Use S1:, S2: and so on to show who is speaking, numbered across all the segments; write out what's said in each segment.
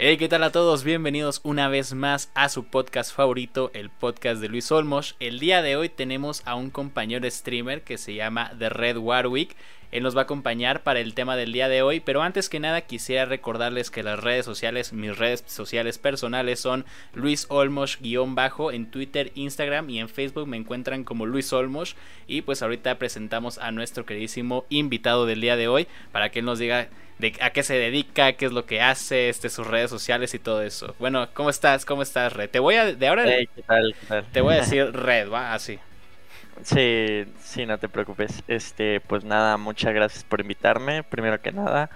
S1: Hey, ¿qué tal a todos? Bienvenidos una vez más a su podcast favorito, el podcast de Luis Olmos. El día de hoy tenemos a un compañero streamer que se llama The Red Warwick. Él nos va a acompañar para el tema del día de hoy, pero antes que nada quisiera recordarles que las redes sociales, mis redes sociales personales son Luis Olmos-bajo en Twitter, Instagram y en Facebook me encuentran como Luis Olmos y pues ahorita presentamos a nuestro queridísimo invitado del día de hoy para que él nos diga de a qué se dedica, qué es lo que hace, este, sus redes sociales y todo eso. Bueno, ¿cómo estás? ¿Cómo estás, Red? Te voy a, de ahora, te voy a decir Red, ¿va? Así.
S2: Sí, sí, no te preocupes. Este, pues nada, muchas gracias por invitarme, primero que nada.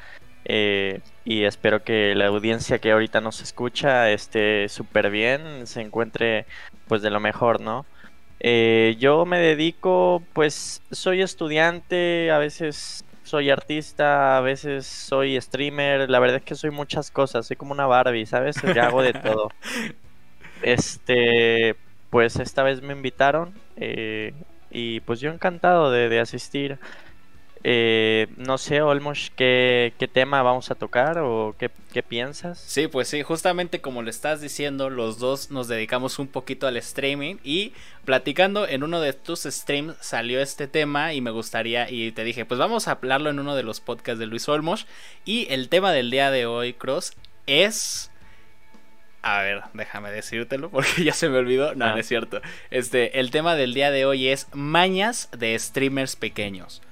S2: Eh, y espero que la audiencia que ahorita nos escucha esté súper bien, se encuentre pues de lo mejor, ¿no? Eh, yo me dedico, pues soy estudiante, a veces soy artista, a veces soy streamer, la verdad es que soy muchas cosas, soy como una Barbie, ¿sabes? Ya hago de todo. Este, pues esta vez me invitaron eh, y pues yo encantado de, asistir. Eh, no sé, Olmos, ¿qué, ¿qué, tema vamos a tocar o qué, qué, piensas?
S1: Sí, pues sí, justamente como le estás diciendo, los dos nos dedicamos un poquito al streaming y platicando en uno de tus streams salió este tema y me gustaría, y te dije, pues vamos a hablarlo en uno de los podcasts de Luis Olmos y el tema del día de hoy, Cross, es a ver, déjame decírtelo porque ya se me olvidó. No, no es cierto. Este, el tema del día de hoy es mañas de streamers pequeños.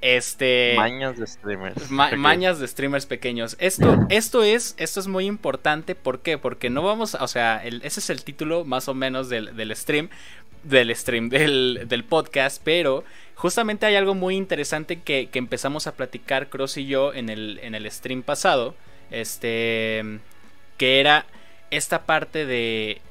S1: Este.
S2: Mañas de streamers.
S1: mañas de streamers pequeños. Esto, esto es, esto es muy importante. ¿Por qué? Porque no vamos. O sea, ese es el título más o menos del, del stream. Del stream, del, del, podcast. Pero justamente hay algo muy interesante que, que empezamos a platicar Cross y yo en el, en el stream pasado. Este. Que era esta parte de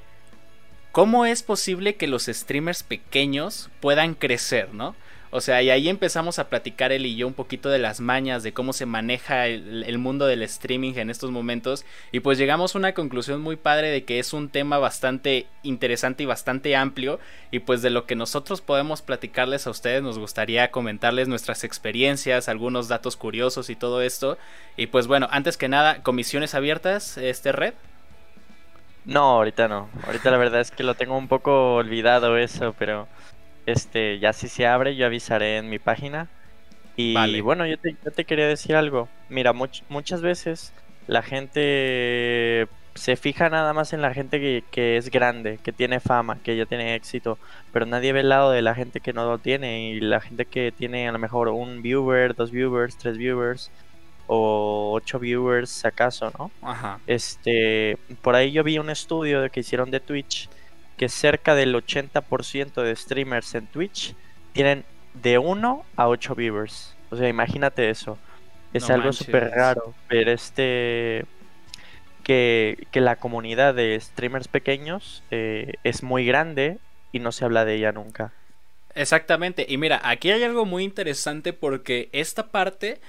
S1: cómo es posible que los streamers pequeños puedan crecer, ¿no? O sea, y ahí empezamos a platicar él y yo un poquito de las mañas, de cómo se maneja el, mundo del streaming en estos momentos. Y pues llegamos a una conclusión muy padre de que es un tema bastante interesante y bastante amplio. Y pues de lo que nosotros podemos platicarles a ustedes, nos gustaría comentarles nuestras experiencias, algunos datos curiosos y todo esto. Y pues bueno, antes que nada, comisiones abiertas, este red.
S2: No, ahorita no. Ahorita la verdad es que lo tengo un poco olvidado eso, pero este ya si se abre yo avisaré en mi página. Y bueno, yo te, quería decir algo. Mira, muchas veces la gente se fija nada más en la gente que, que, es grande, que tiene fama, que ya tiene éxito, pero nadie ve el lado de la gente que no lo tiene y la gente que tiene a lo mejor un viewer, dos viewers, tres viewers o 8 viewers acaso, ¿no?
S1: Ajá.
S2: Este, por ahí yo vi un estudio que hicieron de Twitch que cerca del 80% de streamers en Twitch tienen de 1 a 8 viewers. O sea, imagínate eso. Es algo súper raro ver este que, que, la comunidad de streamers pequeños eh, es muy grande y no se habla de ella nunca.
S1: Exactamente. Y mira, aquí hay algo muy interesante porque esta parte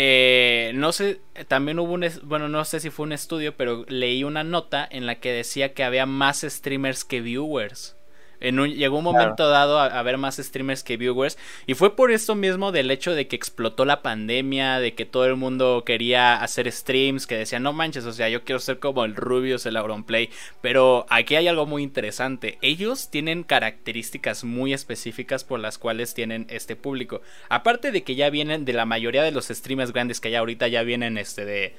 S1: eh, no sé, también hubo un, bueno, no sé si fue un estudio, pero leí una nota en la que decía que había más streamers que viewers llegó un momento dado a, a, ver más streamers que viewers. Y fue por esto mismo del hecho de que explotó la pandemia, de que todo el mundo quería hacer streams, que decían, no manches, o sea, yo quiero ser como el Rubius, el Auronplay. Pero aquí hay algo muy interesante. Ellos tienen características muy específicas por las cuales tienen este público. Aparte de que ya vienen de la mayoría de los streamers grandes que hay ahorita, ya vienen este de,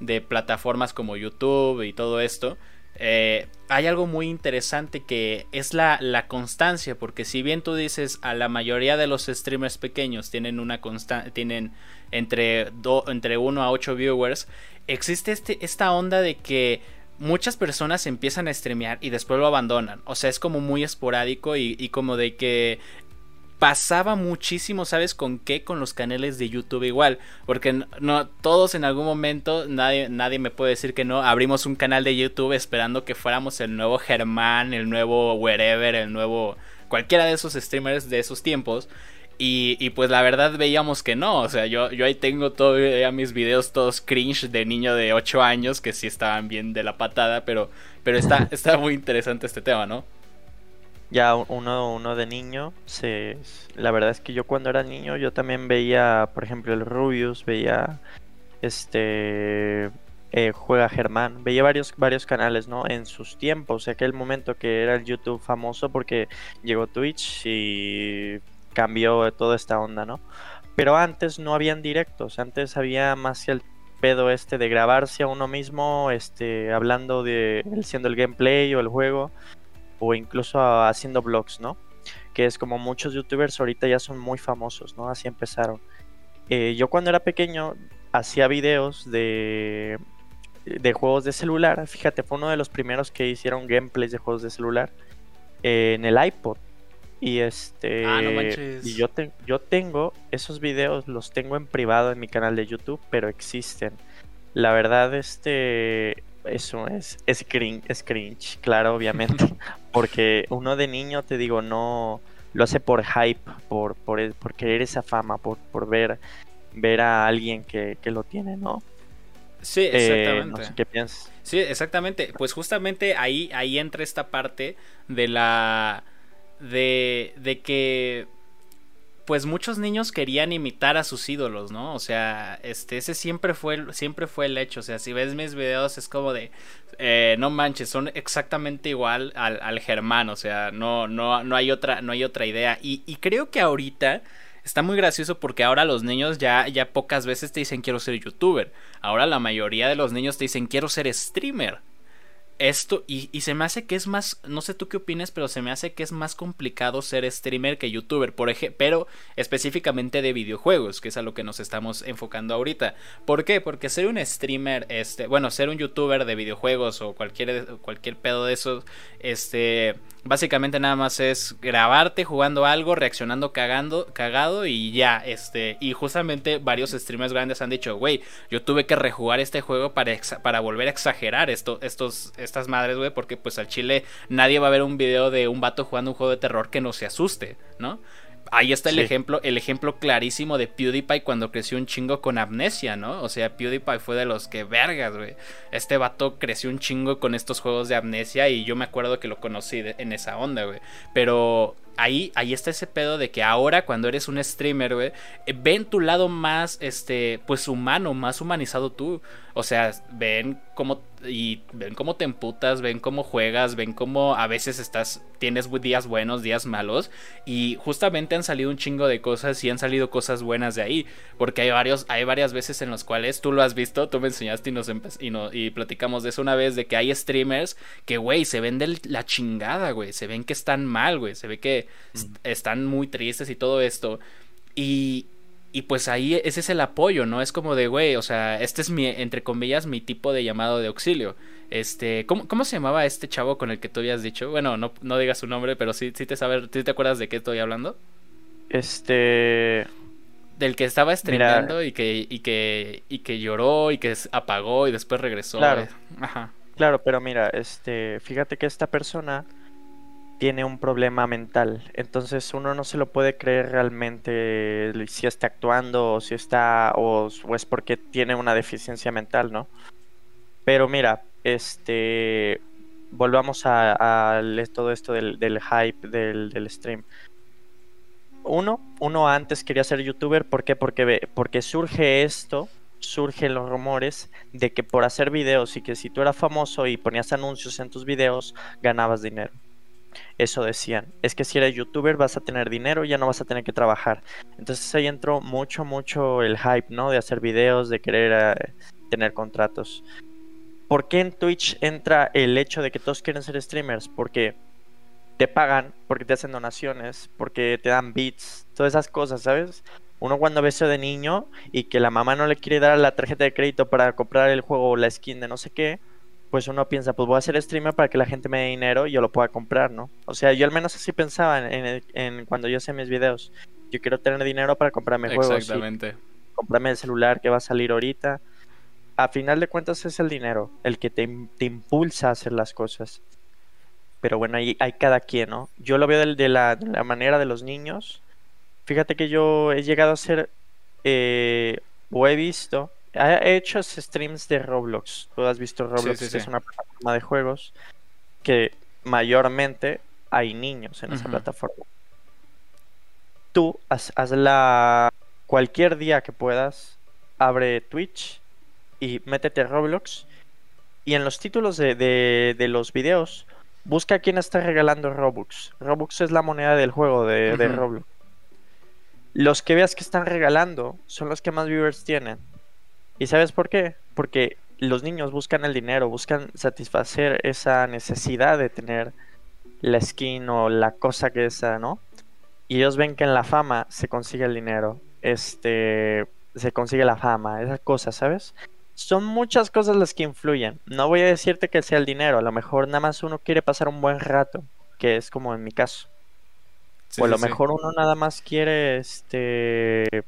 S1: de plataformas como YouTube y todo esto. Eh, hay algo muy interesante que es la, la, constancia, porque si bien tú dices a la mayoría de los streamers pequeños tienen una constante, tienen entre, entre 1 a 8 viewers, existe este, esta onda de que muchas personas empiezan a streamear y después lo abandonan. O sea, es como muy esporádico y como de que pasaba muchísimo, ¿sabes con qué? Con los canales de YouTube igual, porque no todos en algún momento nadie nadie me puede decir que no, abrimos un canal de YouTube esperando que fuéramos el nuevo Germán, el nuevo wherever, el nuevo cualquiera de esos streamers de esos tiempos. Y, y, pues la verdad veíamos que no, o sea, yo, yo ahí tengo todavía mis videos todos cringe de niño de 8 años que sí estaban bien de la patada, pero, pero está, está muy interesante este tema, ¿no?
S2: Ya uno, uno de niño, se, la verdad es que yo cuando era niño yo también veía, por ejemplo, el Rubius, veía este eh, Juega Germán. Veía varios, varios canales, ¿no? En sus tiempos, aquel momento que era el YouTube famoso porque llegó Twitch y cambió toda esta onda, ¿no? Pero antes no habían directos, antes había más el pedo este de grabarse a uno mismo, este, hablando de siendo el gameplay o el juego, o incluso haciendo vlogs, ¿no? Que es como muchos youtubers ahorita ya son muy famosos, ¿no? Así empezaron. Eh, yo cuando era pequeño hacía videos de, de juegos de celular. Fíjate, fue uno de los primeros que hicieron gameplays de juegos de celular eh, en el iPod. Y este.
S1: Ah,
S2: y yo, yo tengo esos videos, los tengo en privado en mi canal de YouTube, pero existen. La verdad, este. Eso es, es, cringe, es cringe, claro, obviamente. porque uno de niño, te digo, no. Lo hace por hype, por, por, por querer esa fama, por, por ver, ver a alguien que, que lo tiene, ¿no?
S1: Sí, exactamente.
S2: Eh, qué piensas.
S1: Sí, exactamente. Pues justamente ahí, ahí entra esta parte de la. de. de que. Pues muchos niños querían imitar a sus ídolos, ¿no? O sea, este, ese siempre fue, siempre fue el hecho. O sea, si ves mis videos es como de, eh, no manches, son exactamente igual al, al Germán. O sea, no, no, no hay otra, no hay otra idea. Y, y creo que ahorita está muy gracioso porque ahora los niños ya, ya pocas veces te dicen quiero ser youtuber. Ahora la mayoría de los niños te dicen quiero ser streamer esto y, y, se me hace que es más, no sé tú qué opinas, pero se me hace que es más complicado ser streamer que youtuber, por ejemplo, pero específicamente de videojuegos, que es a lo que nos estamos enfocando ahorita. ¿Por qué? Porque ser un streamer, este, bueno, ser un youtuber de videojuegos o cualquier, cualquier pedo de esos, este, básicamente nada más es grabarte jugando algo, reaccionando cagando, cagado y ya, este, y justamente varios streamers grandes han dicho, güey, yo tuve que rejugar este juego para, para volver a exagerar esto, estos estas madres, güey, porque pues al chile nadie va a ver un video de un vato jugando un juego de terror que no se asuste, ¿no? Ahí está el ejemplo, el ejemplo clarísimo de PewDiePie cuando creció un chingo con amnesia, ¿no? O sea, PewDiePie fue de los que vergas, güey. Este vato creció un chingo con estos juegos de amnesia y yo me acuerdo que lo conocí en esa onda, güey. Pero ahí, ahí está ese pedo de que ahora cuando eres un streamer, güey, eh, ven tu lado más, este, pues humano, más humanizado tú. O sea, ven cómo, y ven cómo te emputas, ven cómo juegas, ven cómo a veces estás, tienes días buenos, días malos. Y justamente han salido un chingo de cosas y han salido cosas buenas de ahí. Porque hay varios, hay varias veces en las cuales tú lo has visto, tú me enseñaste y nos y, no, y platicamos de eso una vez, de que hay streamers que, güey, se ven de la chingada, güey. Se ven que están mal, güey. Se ve que están muy tristes y todo esto. Y, y pues ahí ese es el apoyo, ¿no? Es como de, güey, o sea, este es mi, entre comillas, mi tipo de llamado de auxilio. Este, ¿cómo, cómo se llamaba este chavo con el que tú habías dicho? Bueno, no, no digas su nombre, pero sí, sí te sabes, ¿sí te acuerdas de qué estoy hablando?
S2: Este...
S1: Del que estaba streamando y que, y que, y que lloró y que apagó y después regresó.
S2: Claro. Ajá. Claro, pero mira, este, fíjate que esta persona tiene un problema mental. Entonces uno no se lo puede creer realmente si está actuando o si está o, es porque tiene una deficiencia mental, ¿no? Pero mira, este volvamos a, todo esto del, hype del, del, stream. Uno, uno antes quería ser youtuber, ¿por qué? Porque, porque surge esto, surgen los rumores de que por hacer videos y que si tú eras famoso y ponías anuncios en tus videos, ganabas dinero. Eso decían. Es que si eres youtuber vas a tener dinero, ya no vas a tener que trabajar. Entonces ahí entró mucho, mucho el hype, ¿no? De hacer videos, de querer eh, tener contratos. ¿Por qué en Twitch entra el hecho de que todos quieren ser streamers? Porque te pagan, porque te hacen donaciones, porque te dan beats, todas esas cosas, ¿sabes? Uno cuando ve eso de niño y que la mamá no le quiere dar la tarjeta de crédito para comprar el juego o la skin de no sé qué, pues uno piensa, pues voy a ser streamer para que la gente me dé dinero y yo lo pueda comprar, ¿no? O sea, yo al menos así pensaba en, cuando yo hacía mis videos. Yo quiero tener dinero para comprarme juegos.
S1: Exactamente.
S2: comprarme el celular que va a salir ahorita. A final de cuentas es el dinero el que te, impulsa a hacer las cosas. Pero bueno, hay, hay cada quien, ¿no? Yo lo veo de, la, manera de los niños. Fíjate que yo he llegado a ser, eh, o he visto He hecho streams de Roblox. Tú has visto Roblox, es una plataforma de juegos que mayormente hay niños en esa plataforma. Tú haz, la cualquier día que puedas, abre Twitch y métete a Roblox. Y en los títulos de, de, los videos, busca quién está regalando Robux. Robux es la moneda del juego de, de Roblox. Los que veas que están regalando son los que más viewers tienen. ¿Y sabes por qué? Porque los niños buscan el dinero, buscan satisfacer esa necesidad de tener la skin o la cosa que sea, ¿no? Y ellos ven que en la fama se consigue el dinero, este, se consigue la fama, esas cosas, ¿sabes? Son muchas cosas las que influyen. No voy a decirte que sea el dinero, a lo mejor nada más uno quiere pasar un buen rato, que es como en mi caso. o a lo mejor uno nada más quiere, este,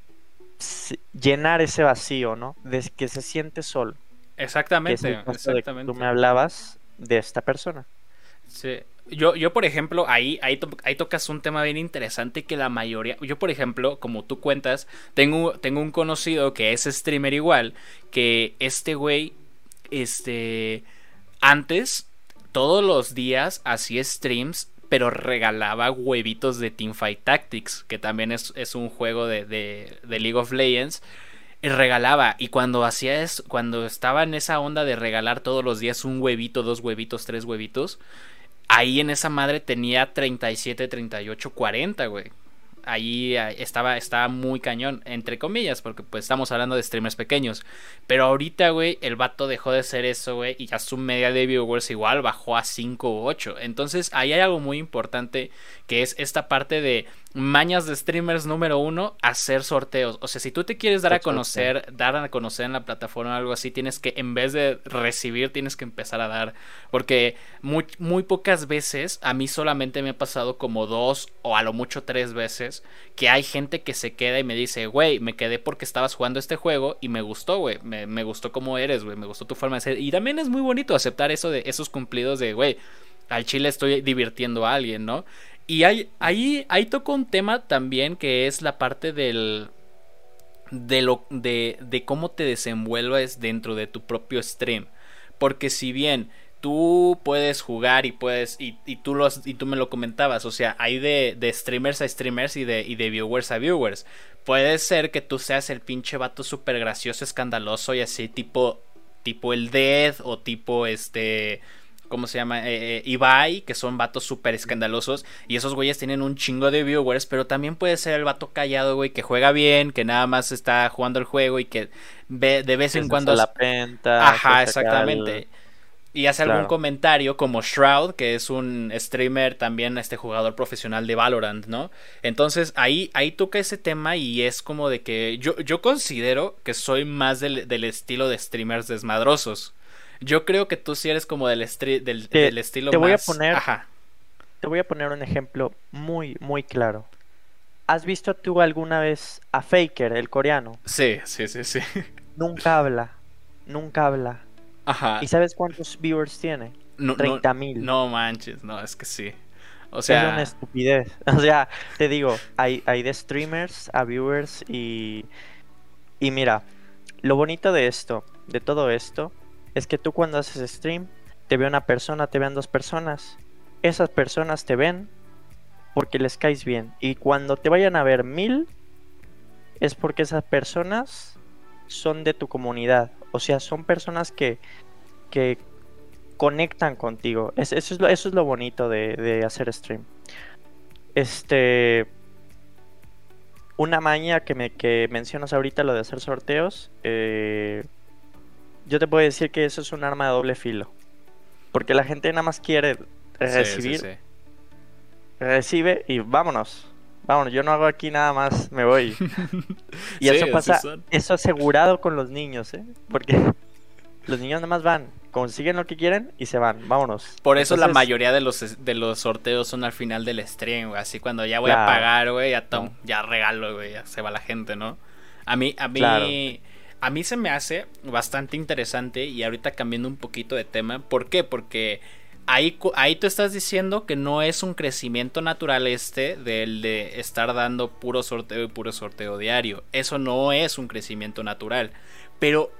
S2: llenar ese vacío, ¿no? De que se siente solo.
S1: Exactamente, exactamente.
S2: tú me hablabas de esta persona.
S1: Sí. Yo, yo por ejemplo, ahí, ahí, ahí, tocas un tema bien interesante que la mayoría. Yo, por ejemplo, como tú cuentas, tengo, tengo un conocido que es streamer igual. Que este güey, este. Antes, todos los días hacía streams, pero regalaba huevitos de Teamfight Tactics, que también es, es un juego de, de, League of Legends y regalaba. Y cuando hacía eso, cuando estaba en esa onda de regalar todos los días un huevito, dos huevitos, tres huevitos, ahí en esa madre tenía 37, 38, 40, güey ahí estaba, estaba muy cañón, entre comillas, porque pues estamos hablando de streamers pequeños. Pero ahorita, güey, el vato dejó de ser eso, güey, y ya su media de viewers igual bajó a 5 u 8. Entonces ahí hay algo muy importante que es esta parte de mañas de streamers número uno, hacer sorteos. O sea, si tú te quieres dar a conocer, dar a conocer en la plataforma o algo así, tienes que, en vez de recibir, tienes que empezar a dar. Porque muy, muy pocas veces, a mí solamente me ha pasado como dos o a lo mucho tres veces, que hay gente que se queda y me dice, güey, me quedé porque estabas jugando este juego y me gustó, güey, me, me gustó cómo eres, güey, me gustó tu forma de ser. Y también es muy bonito aceptar eso de esos cumplidos de, güey, al chile estoy divirtiendo a alguien, ¿no? Y hay, ahí, ahí toco un tema también que es la parte del. De, lo, de, de cómo te desenvuelves dentro de tu propio stream. Porque si bien tú puedes jugar y puedes. Y, y, tú, los, y tú me lo comentabas. O sea, hay de, de streamers a streamers y de, y de viewers a viewers. Puede ser que tú seas el pinche vato súper gracioso, escandaloso y así, tipo. Tipo el Dead o tipo este ¿cómo se llama? Eh, eh, Ibai, que son vatos súper escandalosos. Y esos güeyes tienen un chingo de viewers, pero también puede ser el vato callado, güey, que juega bien, que nada más está jugando el juego y que ve, de vez en cuando...
S2: La penta,
S1: Ajá, exactamente. Y hace algún comentario como Shroud, que es un streamer también, este jugador profesional de Valorant, ¿no? Entonces ahí, ahí toca ese tema y es como de que yo, yo considero que soy más del, del estilo de streamers desmadrosos. Yo creo que tú sí eres como del, del, del estilo
S2: te voy a poner Te voy a poner un ejemplo muy, muy claro. ¿Has visto tú alguna vez a Faker, el coreano?
S1: Sí, sí, sí, sí.
S2: Nunca habla. Nunca habla.
S1: Ajá.
S2: ¿Y sabes cuántos viewers tiene?
S1: No, 30 mil. No, manches, no, es que sí. O sea.
S2: Es una estupidez. O sea, te digo, hay, hay de streamers a viewers y. Y mira, lo bonito de esto, de todo esto, es que tú cuando haces stream, te ve una persona, te ven dos personas. Esas personas te ven porque les caes bien. Y cuando te vayan a ver mil, es porque esas personas son de tu comunidad. O sea, son personas que, que conectan contigo. eso, es lo, eso es lo bonito de, hacer stream. Este. Una maña que, me, que mencionas ahorita, lo de hacer sorteos. Eh, yo te puedo decir que eso es un arma de doble filo. Porque la gente nada más quiere recibir. Recibe y vámonos. Vámonos, yo no hago aquí nada más, me voy. y eso pasa, eso asegurado con los niños, ¿eh? Porque los niños nada más van, consiguen lo que quieren y se van, vámonos.
S1: Por eso la mayoría de los, de los sorteos son al final del stream, güey. Así cuando ya voy a pagar, güey, ya, ya regalo, güey, ya se va la gente, ¿no? A mí, a mí a mí se me hace bastante interesante y ahorita cambiando un poquito de tema. ¿Por qué? Porque ahí, ahí tú estás diciendo que no es un crecimiento natural este del de estar dando puro sorteo y puro sorteo diario. Eso no es un crecimiento natural. Pero,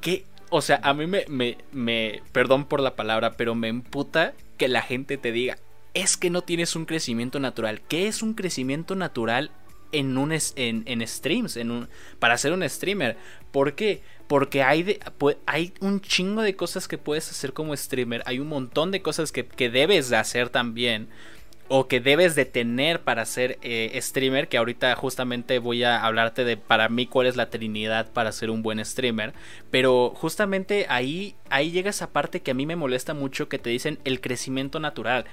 S1: ¿qué? O sea, a mí me, me, me, perdón por la palabra, pero me emputa que la gente te diga, es que no tienes un crecimiento natural. ¿Qué es un crecimiento natural en, un en, en streams, en un, para ser un streamer. ¿Por qué? Porque hay, hay un chingo de cosas que puedes hacer como streamer. Hay un montón de cosas que, que debes de hacer también o que debes de tener para ser eh, streamer, que ahorita justamente voy a hablarte de para mí cuál es la trinidad para ser un buen streamer, pero justamente ahí, ahí llega esa parte que a mí me molesta mucho que te dicen el crecimiento natural.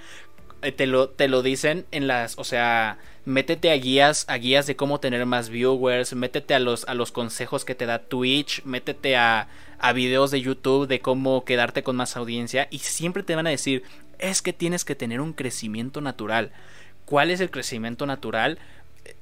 S1: Eh, te lo, te lo dicen en las, o sea, métete a guías, a guías de cómo tener más viewers, métete a los, a los consejos que te da Twitch, métete a, a videos de YouTube de cómo quedarte con más audiencia y siempre te van a decir, es que tienes que tener un crecimiento natural. ¿Cuál es el crecimiento natural?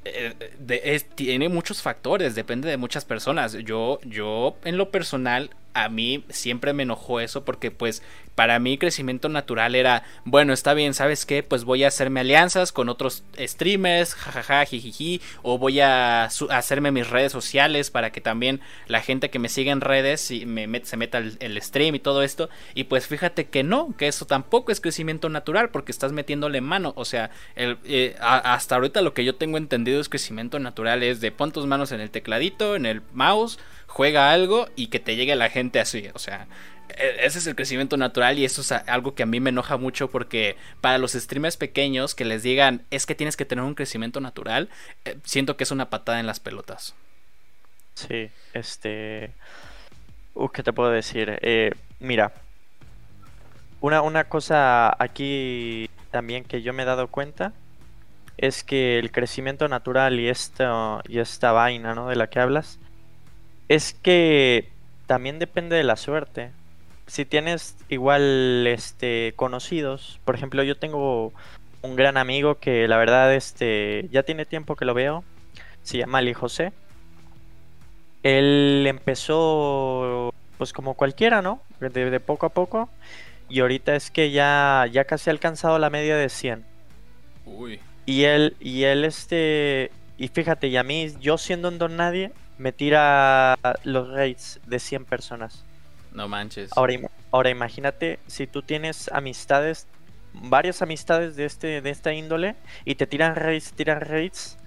S1: Eh, eh, tiene muchos factores, depende de muchas personas. Yo, yo en lo personal a mí siempre me enojó eso porque pues para mí crecimiento natural era, bueno, está bien, ¿sabes qué? Pues voy a hacerme alianzas con otros streamers, jajaja, jijiji, o voy a hacerme mis redes sociales para que también la gente que me sigue en redes y me se meta el, stream y todo esto. Y pues fíjate que no, que eso tampoco es crecimiento natural porque estás metiéndole mano. O sea, el, eh, hasta ahorita lo que yo tengo entendido es crecimiento natural es de pon tus manos en el tecladito, en el mouse juega algo y que te llegue la gente así. O sea, e, ese es el crecimiento natural y eso es algo que a mí me enoja mucho porque para los streamers pequeños que les digan es que tienes que tener un crecimiento natural, eh, siento que es una patada en las pelotas.
S2: Sí, este... Uh, ¿Qué te puedo decir? Eh, mira, una, una cosa aquí también que yo me he dado cuenta es que el crecimiento natural y esta, y esta vaina ¿no? de la que hablas es que también depende de la suerte. Si tienes igual este conocidos, por ejemplo, yo tengo un gran amigo que la verdad este ya tiene tiempo que lo veo. Se llama Ali José. Él empezó pues como cualquiera, ¿no? De, poco a poco. Y ahorita es que ya, ya casi ha alcanzado la media de 100. Uy. Y él, y él este, y fíjate, y a mí, yo siendo un don nadie, me tira los raids de 100 personas.
S1: No manches.
S2: Ahora, ahora imagínate si tú tienes amistades, varias amistades de este de esta índole y te tiran raids, tiran raids,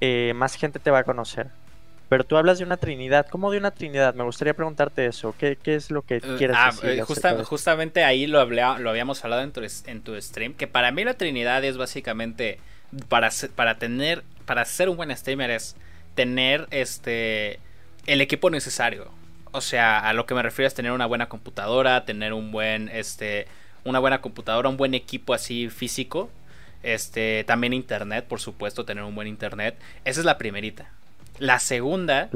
S2: eh, más gente te va a conocer. Pero tú hablas de una trinidad. ¿Cómo de una trinidad? Me gustaría preguntarte eso. ¿Qué, es lo que eh, quieres
S1: ah,
S2: decir?
S1: Eh, justamente ahí lo, lo habíamos hablado en tu, en tu stream. Que para mí la trinidad es básicamente. Para, para tener. Para ser un buen streamer es tener este el equipo necesario. O sea, a lo que me refiero es tener una buena computadora, tener un buen este una buena computadora, un buen equipo así físico, este también internet, por supuesto, tener un buen internet. Esa es la primerita. La segunda,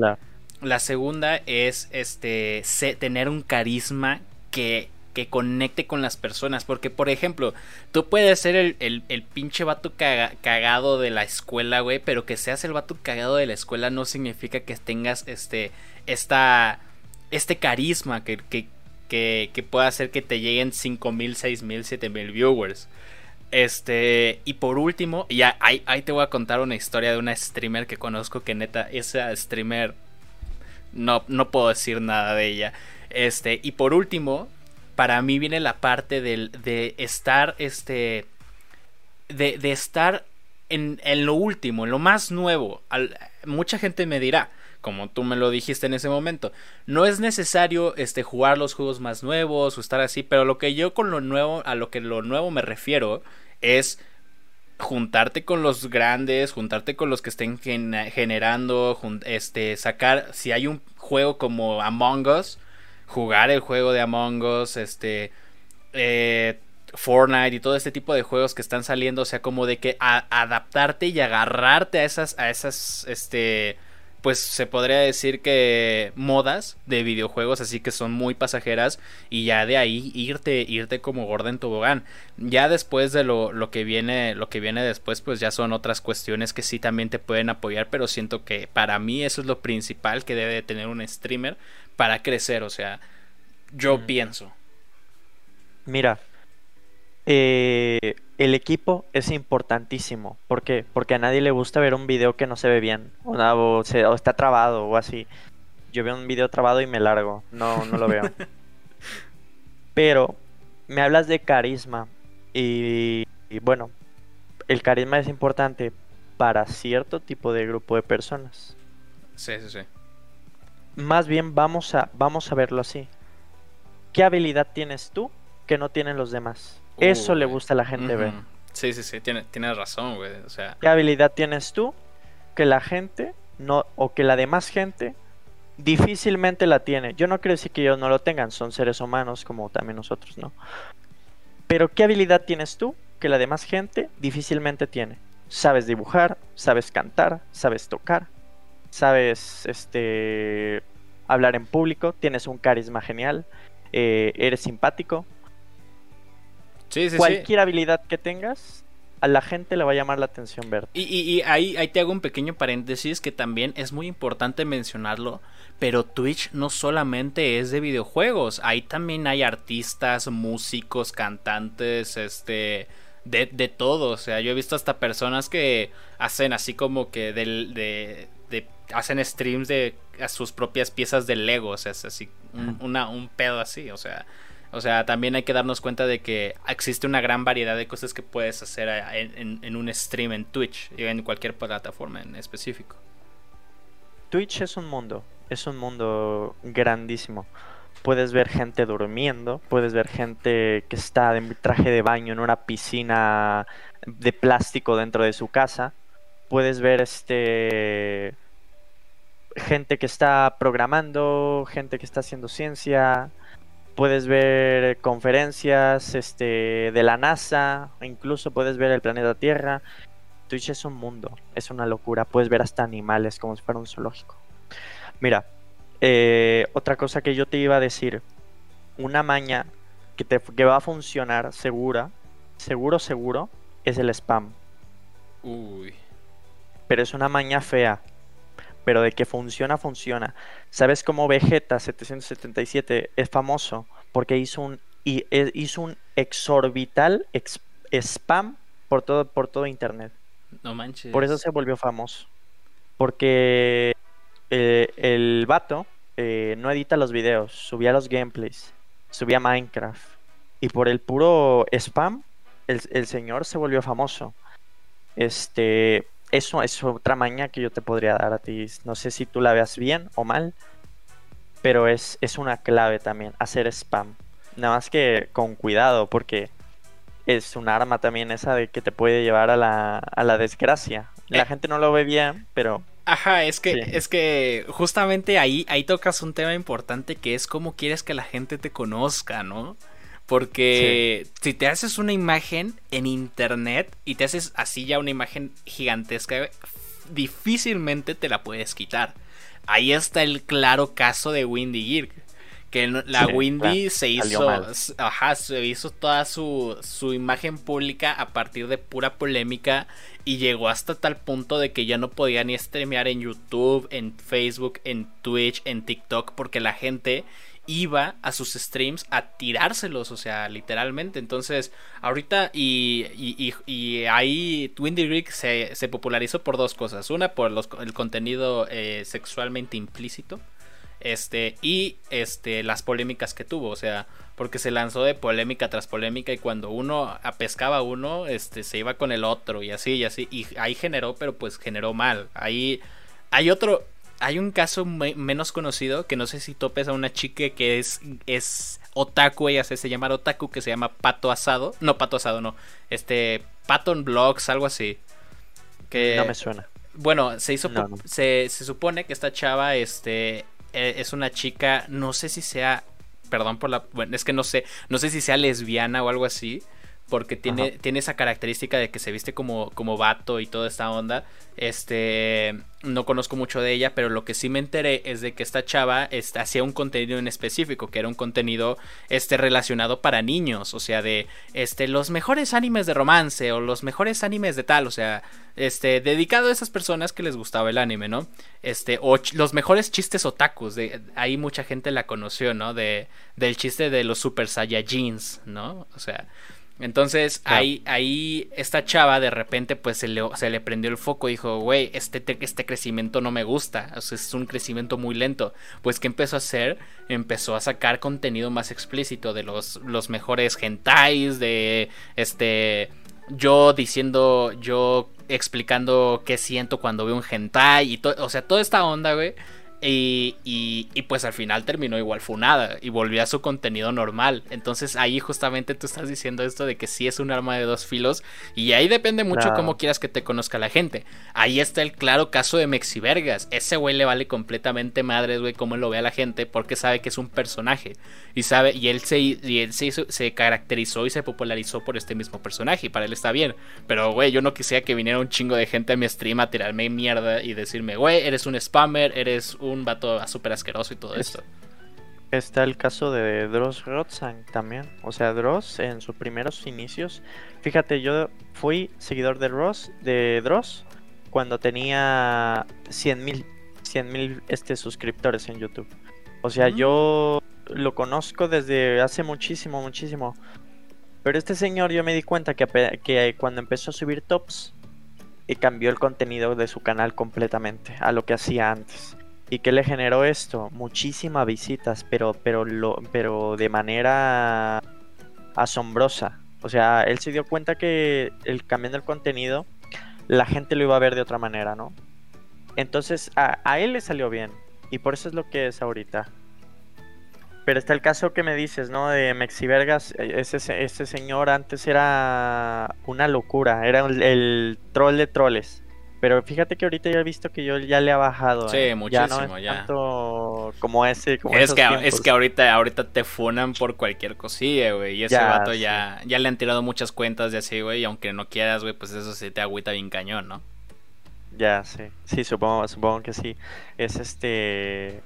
S1: la segunda es este tener un carisma que que conecte con las personas. Porque, por ejemplo, tú puedes ser el, el, pinche vato cagado de la escuela, güey. Pero que seas el vato cagado de la escuela no significa que tengas este. Esta. Este carisma que, que, que, pueda hacer que te lleguen 5000, 6000, 7000 viewers. Este, y por último, ya ahí, ahí, te voy a contar una historia de una streamer que conozco que neta, esa streamer no, no puedo decir nada de ella. Este, y por último, para mí viene la parte del, de estar, este, de, de estar en, en, lo último, en lo más nuevo. mucha gente me dirá, como tú me lo dijiste en ese momento, no es necesario este, jugar los juegos más nuevos o estar así, pero lo que yo con lo nuevo, a lo que lo nuevo me refiero es juntarte con los grandes, juntarte con los que estén generando, este, sacar, si hay un juego como Among Us, jugar el juego de Among Us, este, eh, Fortnite y todo este tipo de juegos que están saliendo, o sea, como de que adaptarte y agarrarte a esas, a esas, este, pues se podría decir que modas de videojuegos, así que son muy pasajeras y ya de ahí irte, irte como gorda en tobogán. Ya después de lo, lo que viene, lo que viene después, pues ya son otras cuestiones que sí también te pueden apoyar, pero siento que para mí eso es lo principal que debe tener un streamer para crecer, o sea, yo pienso.
S2: Mira, eh, el equipo es importantísimo. ¿Por qué? Porque a nadie le gusta ver un video que no se ve bien o, está trabado o así. Yo veo un video trabado y me largo, no, no lo veo. Pero me hablas de carisma y, y bueno, el carisma es importante, para cierto tipo de grupo de personas.
S1: Sí, sí, sí.
S2: Más bien vamos a, vamos a verlo así. ¿Qué habilidad tienes tú que no tienen los demás? Eso le gusta a la gente ver.
S1: Sí, sí, sí, tienes tiene razón, güey. O sea...
S2: ¿Qué habilidad tienes tú que la gente no, o que la demás gente difícilmente la tiene? Yo no creo decir que ellos no lo tengan, son seres humanos como también nosotros, ¿no? Pero ¿qué habilidad tienes tú que la demás gente difícilmente tiene? Sabes dibujar, sabes cantar, sabes tocar, sabes este hablar en público, tienes un carisma genial, eh, eres simpático. Sí, sí, Cualquier habilidad que tengas, a la gente le va a llamar la atención ver.
S1: Y, y, ahí, ahí te hago un pequeño paréntesis que también es muy importante mencionarlo, pero Twitch no solamente es de videojuegos, ahí también hay artistas, músicos, cantantes, este... De, de todo, o sea, yo he visto hasta personas que hacen así como que del, de, de, hacen streams de sus propias piezas de Lego, o sea, es así, un, una, un pedo así, o sea, o sea, también hay que darnos cuenta de que existe una gran variedad de cosas que puedes hacer en, un stream en Twitch y en cualquier plataforma en específico.
S2: Twitch es un mundo, es un mundo grandísimo. Puedes ver gente durmiendo, puedes ver gente que está en traje de baño en una piscina de plástico dentro de su casa. Puedes ver este gente que está programando, gente que está haciendo ciencia, puedes ver conferencias este, de la NASA, incluso puedes ver el planeta Tierra. Twitch es un mundo, es una locura. Puedes ver hasta animales como si fuera un zoológico. Mira, eh, otra cosa que yo te iba a decir, una maña que, te, que va a funcionar segura, seguro, seguro, es el spam.
S1: Uy.
S2: Pero es una maña fea pero de que funciona, funciona. ¿Sabes cómo Vegeta 777 es famoso? Porque hizo un, e, hizo un exorbital spam por todo, por todo internet.
S1: No manches.
S2: Por eso se volvió famoso. Porque eh, el vato eh, no edita los videos, subía los gameplays, subía Minecraft. Y por el puro spam, el, el señor se volvió famoso. Este, eso es otra maña que yo te podría dar a ti. No sé si tú la veas bien o mal, pero es, es una clave también, hacer spam. Nada más que con cuidado, porque es un arma también esa de que te puede llevar a la, a la desgracia. La eh. gente no lo ve bien, pero...
S1: Ajá, es que, es que justamente ahí, ahí tocas un tema importante que es cómo quieres que la gente te conozca, ¿no? Porque si te haces una imagen en internet y te haces así ya una imagen gigantesca, difícilmente te la puedes quitar. Ahí está el claro caso de Windy Gear. Que la Windy se hizo, ajá, se hizo toda su, su imagen pública a partir de pura polémica y llegó hasta tal punto de que ya no podía ni streamear en YouTube, en Facebook, en Twitch, en TikTok, porque la gente iba a sus streams a tirárselos, o sea, literalmente. Entonces, ahorita y, y, y, ahí Windy Greek se, se, popularizó por dos cosas. Una, por los, el contenido eh, sexualmente implícito. Este, y este, las polémicas que tuvo, o sea, porque se lanzó de polémica tras polémica y cuando uno pescaba uno, este, se iba con el otro y así y así. Y ahí generó, pero pues generó mal. Ahí hay otro, hay un caso menos conocido que no sé si topes a una chica que es, es otaku, ella se hace llamar otaku, que se llama Pato Asado. No, Pato Asado, no. Este, Paton Blogs, algo así.
S2: Que, no me suena.
S1: Bueno, se hizo. Se, se, supone que esta chava este, e, es una chica, no sé si sea. Perdón por la. Bueno, es que no sé. No sé si sea lesbiana o algo así porque tiene, tiene esa característica de que se viste como, como vato y toda esta onda. Este, no conozco mucho de ella, pero lo que sí me enteré es de que esta chava este, hacía un contenido en específico, que era un contenido este, relacionado para niños, o sea, de este, los mejores animes de romance o los mejores animes de tal, o sea, este, dedicado a esas personas que les gustaba el anime, ¿no? Este, o los mejores chistes otakus, de, ahí mucha gente la conoció, ¿no? De, del chiste de los super saiyajins, ¿no? O sea, entonces ahí, ahí esta chava de repente pues se le, se le prendió el foco y dijo, güey, este, este crecimiento no me gusta, o sea, es un crecimiento muy lento. Pues ¿qué empezó a hacer? Empezó a sacar contenido más explícito de los, los mejores hentais, de este, yo diciendo, yo explicando qué siento cuando veo un hentai y todo, o sea, toda esta onda, güey. Y, y, pues al final terminó igual funada y volvió a su contenido normal. Entonces ahí justamente tú estás diciendo esto de que sí es un arma de dos filos y ahí depende mucho cómo quieras que te conozca la gente. Ahí está el claro caso de Mexivergas. Ese güey le vale completamente madres, güey, cómo lo ve a la gente porque sabe que es un personaje y sabe y él se y él se, se caracterizó y se popularizó por este mismo personaje y para él está bien. Pero güey, yo no quisiera que viniera un chingo de gente a mi stream a tirarme mierda y decirme, "Güey, eres un spammer, eres un un vato súper asqueroso y todo esto.
S2: Está el caso de Dross Rotzang también. O sea, Dross en sus primeros inicios. Fíjate, yo fui seguidor de Dross, de Dross cuando tenía 100 mil 100 mil este, suscriptores en YouTube. O sea, yo lo conozco desde hace muchísimo, muchísimo. Pero este señor yo me di cuenta que, que cuando empezó a subir tops, y cambió el contenido de su canal completamente a lo que hacía antes. ¿Y qué le generó esto? Muchísimas visitas, pero, pero, lo, pero de manera asombrosa. O sea, él se dio cuenta que el cambiando el contenido, la gente lo iba a ver de otra manera, ¿no? Entonces a, él le salió bien. Y por eso es lo que es ahorita. Pero está el caso que me dices, ¿no? De Mexivergas. E, ese, ese señor antes era una locura. Era el troll de troles. Pero fíjate que ahorita ya he visto que yo ya le ha bajado.
S1: Sí, ¿eh? muchísimo,
S2: ya. No Tanto como ese. Como
S1: es, que, es que ahorita, ahorita te funan por cualquier cosilla, güey. Y ese vato ya, ya le han tirado muchas cuentas de así, güey. Y aunque no quieras, güey, pues eso se te agüita bien cañón, ¿no?
S2: Ya, sí. Sí, supongo, supongo que sí. Es este.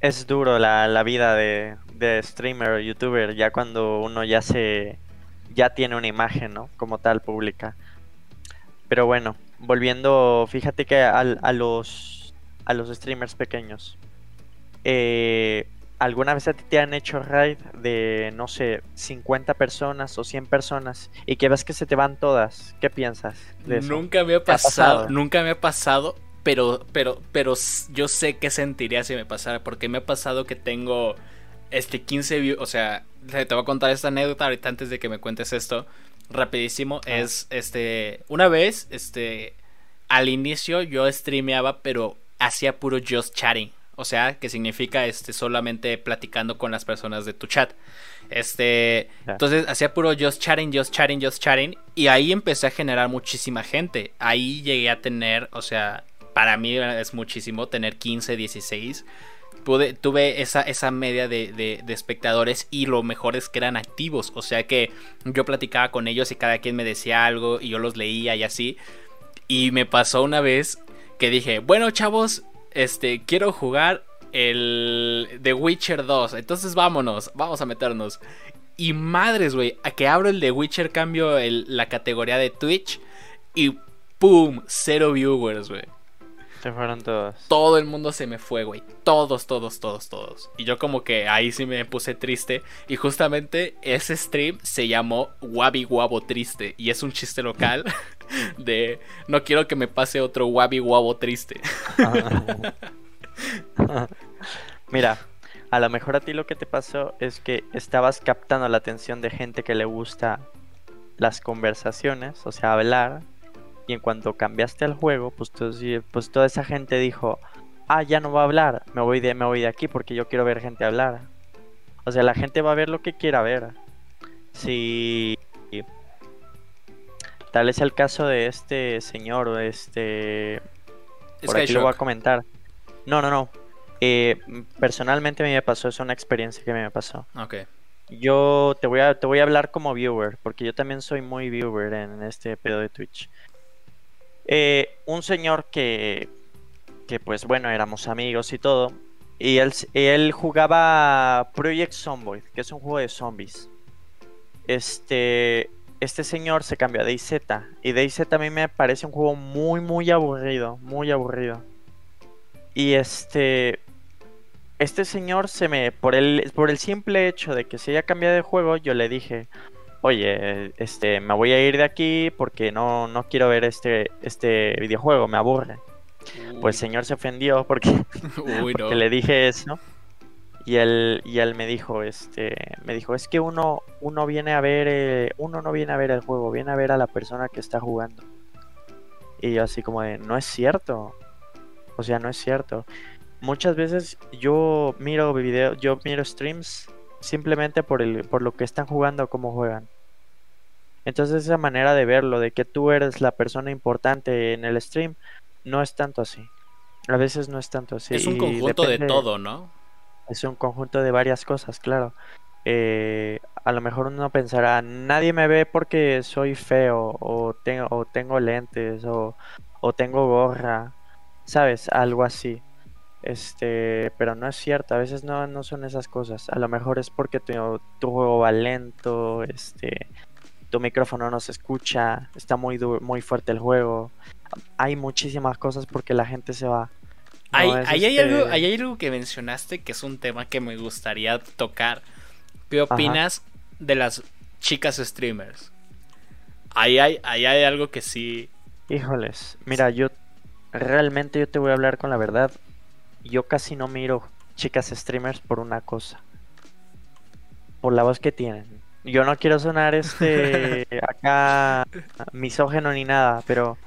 S2: Es duro la, la vida de, de streamer o youtuber ya cuando uno ya se. Ya tiene una imagen, ¿no? Como tal, pública. Pero bueno, volviendo, fíjate que a, a, los, a los streamers pequeños, eh, ¿alguna vez a ti te han hecho raid de, no sé, 50 personas o 100 personas y que ves que se te van todas? ¿Qué piensas de eso?
S1: Nunca me ha pasado, nunca me ha pasado, pero, pero, pero yo sé qué sentiría si me pasara, porque me ha pasado que tengo este 15 views, o sea, te voy a contar esta anécdota ahorita antes de que me cuentes esto rapidísimo, es este, una vez, este, al inicio yo streameaba, pero hacía puro just chatting, o sea, que significa este solamente platicando con las personas de tu chat. Este, entonces hacía puro just chatting, just chatting, just chatting y ahí empecé a generar muchísima gente. Ahí llegué a tener, o sea, para mí es muchísimo tener 15, 16 tuve esa, esa media de, espectadores y lo mejor es que eran activos. O sea que yo platicaba con ellos y cada quien me decía algo y yo los leía y así. Y me pasó una vez que dije, bueno chavos, este, quiero jugar el The Witcher 2. Entonces vámonos, vamos a meternos. Y madres, güey, a que abro el The Witcher, cambio la categoría de Twitch y ¡pum! Cero viewers, güey.
S2: Se fueron todos.
S1: Todo el mundo se me fue, güey. Todos, todos, todos, todos. Y yo como que ahí sí me puse triste. Y justamente ese stream se llamó Wabi Guabo Triste. Y es un chiste local de no quiero que me pase otro Wabi Guabo Triste.
S2: Mira, a lo mejor a ti lo que te pasó es que estabas captando la atención de gente que le gusta las conversaciones, o sea, hablar, y en cuanto cambiaste al juego, pues, pues toda esa gente dijo, ah, ya no va a hablar, me voy, de, me voy de aquí porque yo quiero ver gente hablar. O sea, la gente va a ver lo que quiera ver. Si tal es el caso de este señor, o este... Por aquí lo voy a comentar. No, no, no. Eh, personalmente me pasó, es una experiencia que me pasó.
S1: Ok.
S2: Yo te voy a, te voy a hablar como viewer, porque yo también soy muy viewer en este pedo de Twitch. Eh, un señor que, que, pues bueno, éramos amigos y todo. Y él, él jugaba Project Zomboid, que es un juego de zombies. Este, este señor se cambió a DayZ. Y DayZ a mí me parece un juego muy, muy aburrido. Muy aburrido. Y este. Este señor se me. Por el, por el simple hecho de que se haya cambiado de juego, yo le dije oye, este, me voy a ir de aquí porque no, no quiero ver este, este videojuego, me aburre. Pues el señor se ofendió porque, le dije eso. Y él, y él me dijo, este, me dijo, es que uno, uno viene a ver, eh, uno no viene a ver el juego, viene a ver a la persona que está jugando. Y yo así como de, no es cierto. O sea, no es cierto. Muchas veces yo miro videos, yo miro streams simplemente por, el, por lo que están jugando o cómo juegan. Entonces esa manera de verlo, de que tú eres la persona importante en el stream, no es tanto así. A veces no es tanto así.
S1: Es un conjunto de todo, ¿no?
S2: Es un conjunto de varias cosas, claro. Eh, a lo mejor uno pensará, nadie me ve porque soy feo, o tengo, o tengo lentes, o, o tengo gorra, ¿sabes? Algo así. Este, pero no es cierto, a veces no, no son esas cosas. A lo mejor es porque tu, tu juego va lento, este, tu micrófono no se escucha, está muy, muy fuerte el juego. Hay muchísimas cosas porque la gente se va.
S1: hay, hay, algo, este hay algo que mencionaste que es un tema que me gustaría tocar. ¿Qué opinas de las chicas streamers? Ahí hay, ahí hay algo que sí.
S2: Híjoles, mira, yo realmente yo te voy a hablar con la verdad. Yo casi no miro chicas streamers por una cosa. Por la voz que tienen yo no quiero sonar este acá misógeno ni nada, pero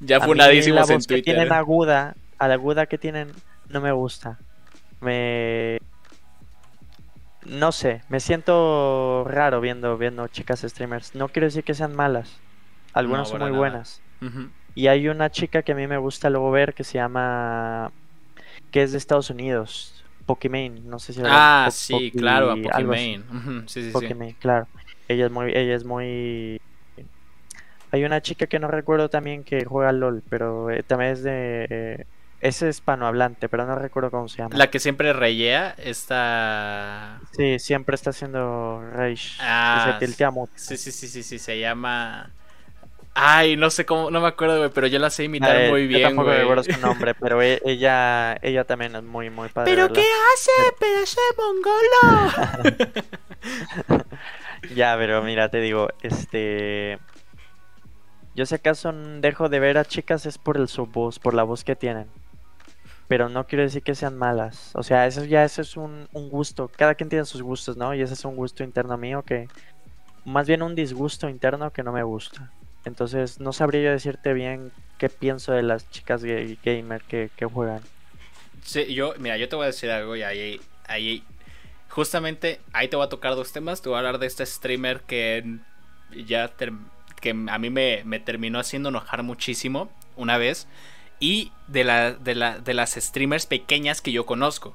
S1: ya funadísimos la voz
S2: que tienen ¿eh? aguda, a la aguda que tienen no me gusta. Me no sé, me siento raro viendo viendo chicas streamers. No quiero decir que sean malas. Algunas son muy buenas. Y hay una chica que a mí me gusta luego ver que se llama que es de Estados Unidos. Pokimane, no sé si
S1: Ah, sí, claro, a Pokimane. sí, sí,
S2: sí. claro. Ella es muy ella es muy Hay una chica que no recuerdo también que juega LOL, pero eh, también es de eh, es hispanohablante, pero no recuerdo cómo se llama.
S1: La que siempre reyea está
S2: Sí, siempre está haciendo rage.
S1: Ah, se Sí, sí, sí, sí, sí, se llama Ay, no sé cómo, no me acuerdo, güey, pero yo la sé imitar muy bien, yo tampoco güey.
S2: recuerdo su nombre, pero e, ella, ella también es muy, muy padre.
S1: ¿Pero qué hace, pedazo de
S2: mongolo? ya, pero mira, te digo, este... Yo si acaso dejo de ver a chicas es por el su voz, por la voz que tienen. Pero no quiero decir que sean malas. O sea, eso ya eso es un, un gusto. Cada quien tiene sus gustos, ¿no? Y ese es un gusto interno mío que... Más bien un disgusto interno que no me gusta. Entonces no sabría yo decirte bien qué pienso de las chicas gamer que, juegan.
S1: Sí, yo, mira, yo te voy a decir algo y ahí, ahí, justamente ahí te voy a tocar dos temas. Te voy a hablar de este streamer que ya que a mí me, me, terminó haciendo enojar muchísimo una vez. Y de, la, de, la, de las streamers pequeñas que yo conozco.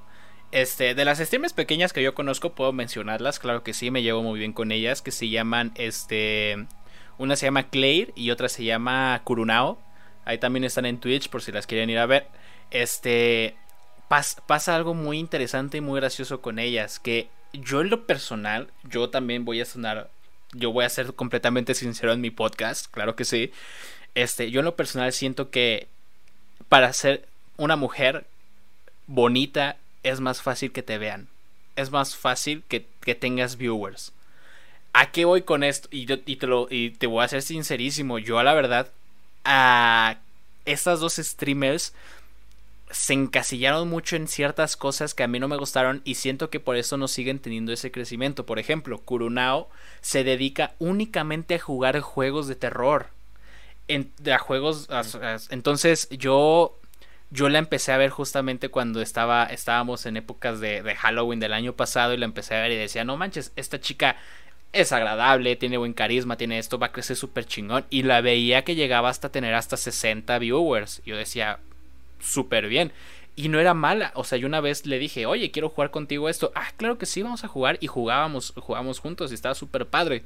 S1: Este, de las streamers pequeñas que yo conozco, puedo mencionarlas, claro que sí, me llevo muy bien con ellas, que se llaman este una se llama Claire y otra se llama Kurunao. Ahí también están en Twitch por si las quieren ir a ver. Este pasa algo muy interesante y muy gracioso con ellas. Que yo en lo personal, yo también voy a sonar. Yo voy a ser completamente sincero en mi podcast, claro que sí. Este, yo en lo personal siento que para ser una mujer bonita es más fácil que te vean. Es más fácil que, que tengas viewers. ¿A qué voy con esto? Y, y, te lo, y te voy a ser sincerísimo. Yo, a la verdad, a estas dos streamers se encasillaron mucho en ciertas cosas que a mí no me gustaron y siento que por eso no siguen teniendo ese crecimiento. Por ejemplo, Kurunao se dedica únicamente a jugar juegos de terror. En, a juegos. entonces yo. Yo la empecé a ver justamente cuando estaba, estábamos en épocas de, de Halloween del año pasado y la empecé a ver y decía, no manches, esta chica es agradable, tiene buen carisma, tiene esto, va a crecer súper chingón. Y la veía que llegaba hasta tener hasta 60 viewers. Yo decía, súper bien. Y no era mala. O sea, yo una vez le dije, oye, quiero jugar contigo esto. Ah, claro que sí, vamos a jugar. Y jugábamos, jugábamos juntos y estaba súper padre.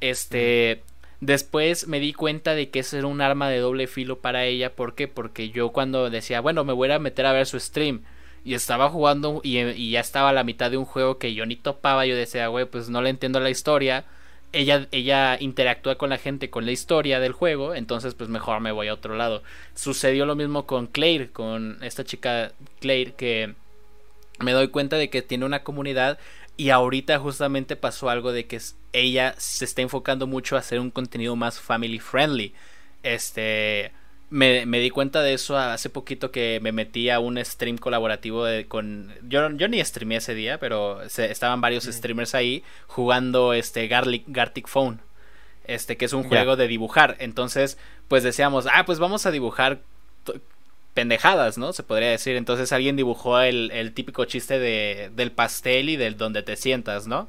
S1: Este. Después me di cuenta de que ese era un arma de doble filo para ella. ¿Por qué? Porque yo cuando decía, bueno, me voy a meter a ver su stream y estaba jugando y, ya estaba a la mitad de un juego que yo ni topaba. Yo decía, güey, pues no le entiendo la historia. Ella, ella interactúa con la gente con la historia del juego, entonces pues mejor me voy a otro lado. Sucedió lo mismo con Claire, con esta chica Claire, que me doy cuenta de que tiene una comunidad y ahorita justamente pasó algo de que ella se está enfocando mucho a hacer un contenido más family friendly. Este me, me, di cuenta de eso hace poquito que me metí a un stream colaborativo de, con... Yo, yo ni streamé ese día, pero estaban varios streamers ahí jugando este Garlic, Gartic Phone. este, que es un juego de dibujar. Entonces, pues decíamos, ah, pues vamos a dibujar pendejadas, ¿no? Se podría decir. Entonces alguien dibujó el, el típico chiste de, del pastel y del donde te sientas, ¿no?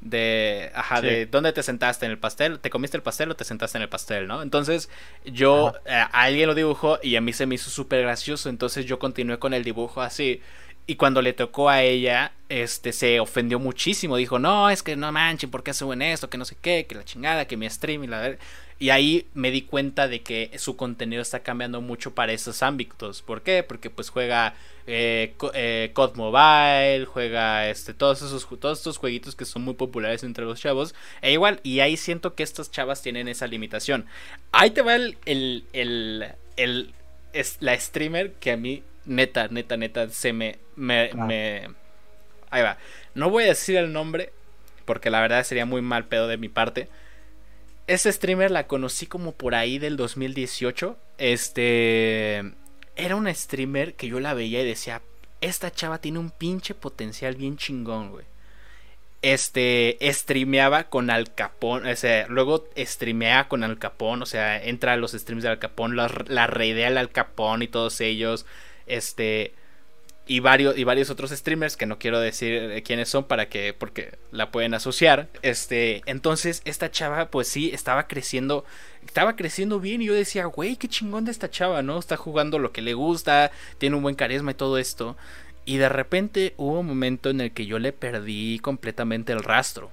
S1: De, ajá, de dónde te sentaste en el pastel, te comiste el pastel o te sentaste en el pastel, ¿no? Entonces yo, eh, alguien lo dibujó y a mí se me hizo súper gracioso, entonces yo continué con el dibujo así. Y cuando le tocó a ella, este, se ofendió muchísimo. Dijo, no, es que no manchen, ¿por qué suben esto? Que no sé qué, que la chingada, que mi stream y la... Y ahí me di cuenta de que su contenido está cambiando mucho para esos ámbitos. ¿Por qué? Porque pues juega eh, eh COD Mobile, juega este, todos, esos, todos estos jueguitos que son muy populares entre los chavos. E igual, y ahí siento que estas chavas tienen esa limitación. Ahí te va el, el, el, el es la streamer que a mí, neta, neta, neta, se me, me, ah. me... Ahí va. No voy a decir el nombre, porque la verdad sería muy mal pedo de mi parte. Ese streamer la conocí como por ahí del 2018. Este. Era una streamer que yo la veía y decía: Esta chava tiene un pinche potencial bien chingón, güey. Este. Streameaba con Al Capón. O sea, luego streamea con Al Capón. O sea, entra a los streams de Al Capón. La, la raidea al Capón y todos ellos. Este y varios, y varios otros streamers que no quiero decir quiénes son para que, porque la pueden asociar. Este, entonces esta chava, pues sí, estaba creciendo, estaba creciendo bien y yo decía, güey, qué chingón de esta chava, ¿no? Está jugando lo que le gusta, tiene un buen carisma y todo esto. Y de repente hubo un momento en el que yo le perdí completamente el rastro.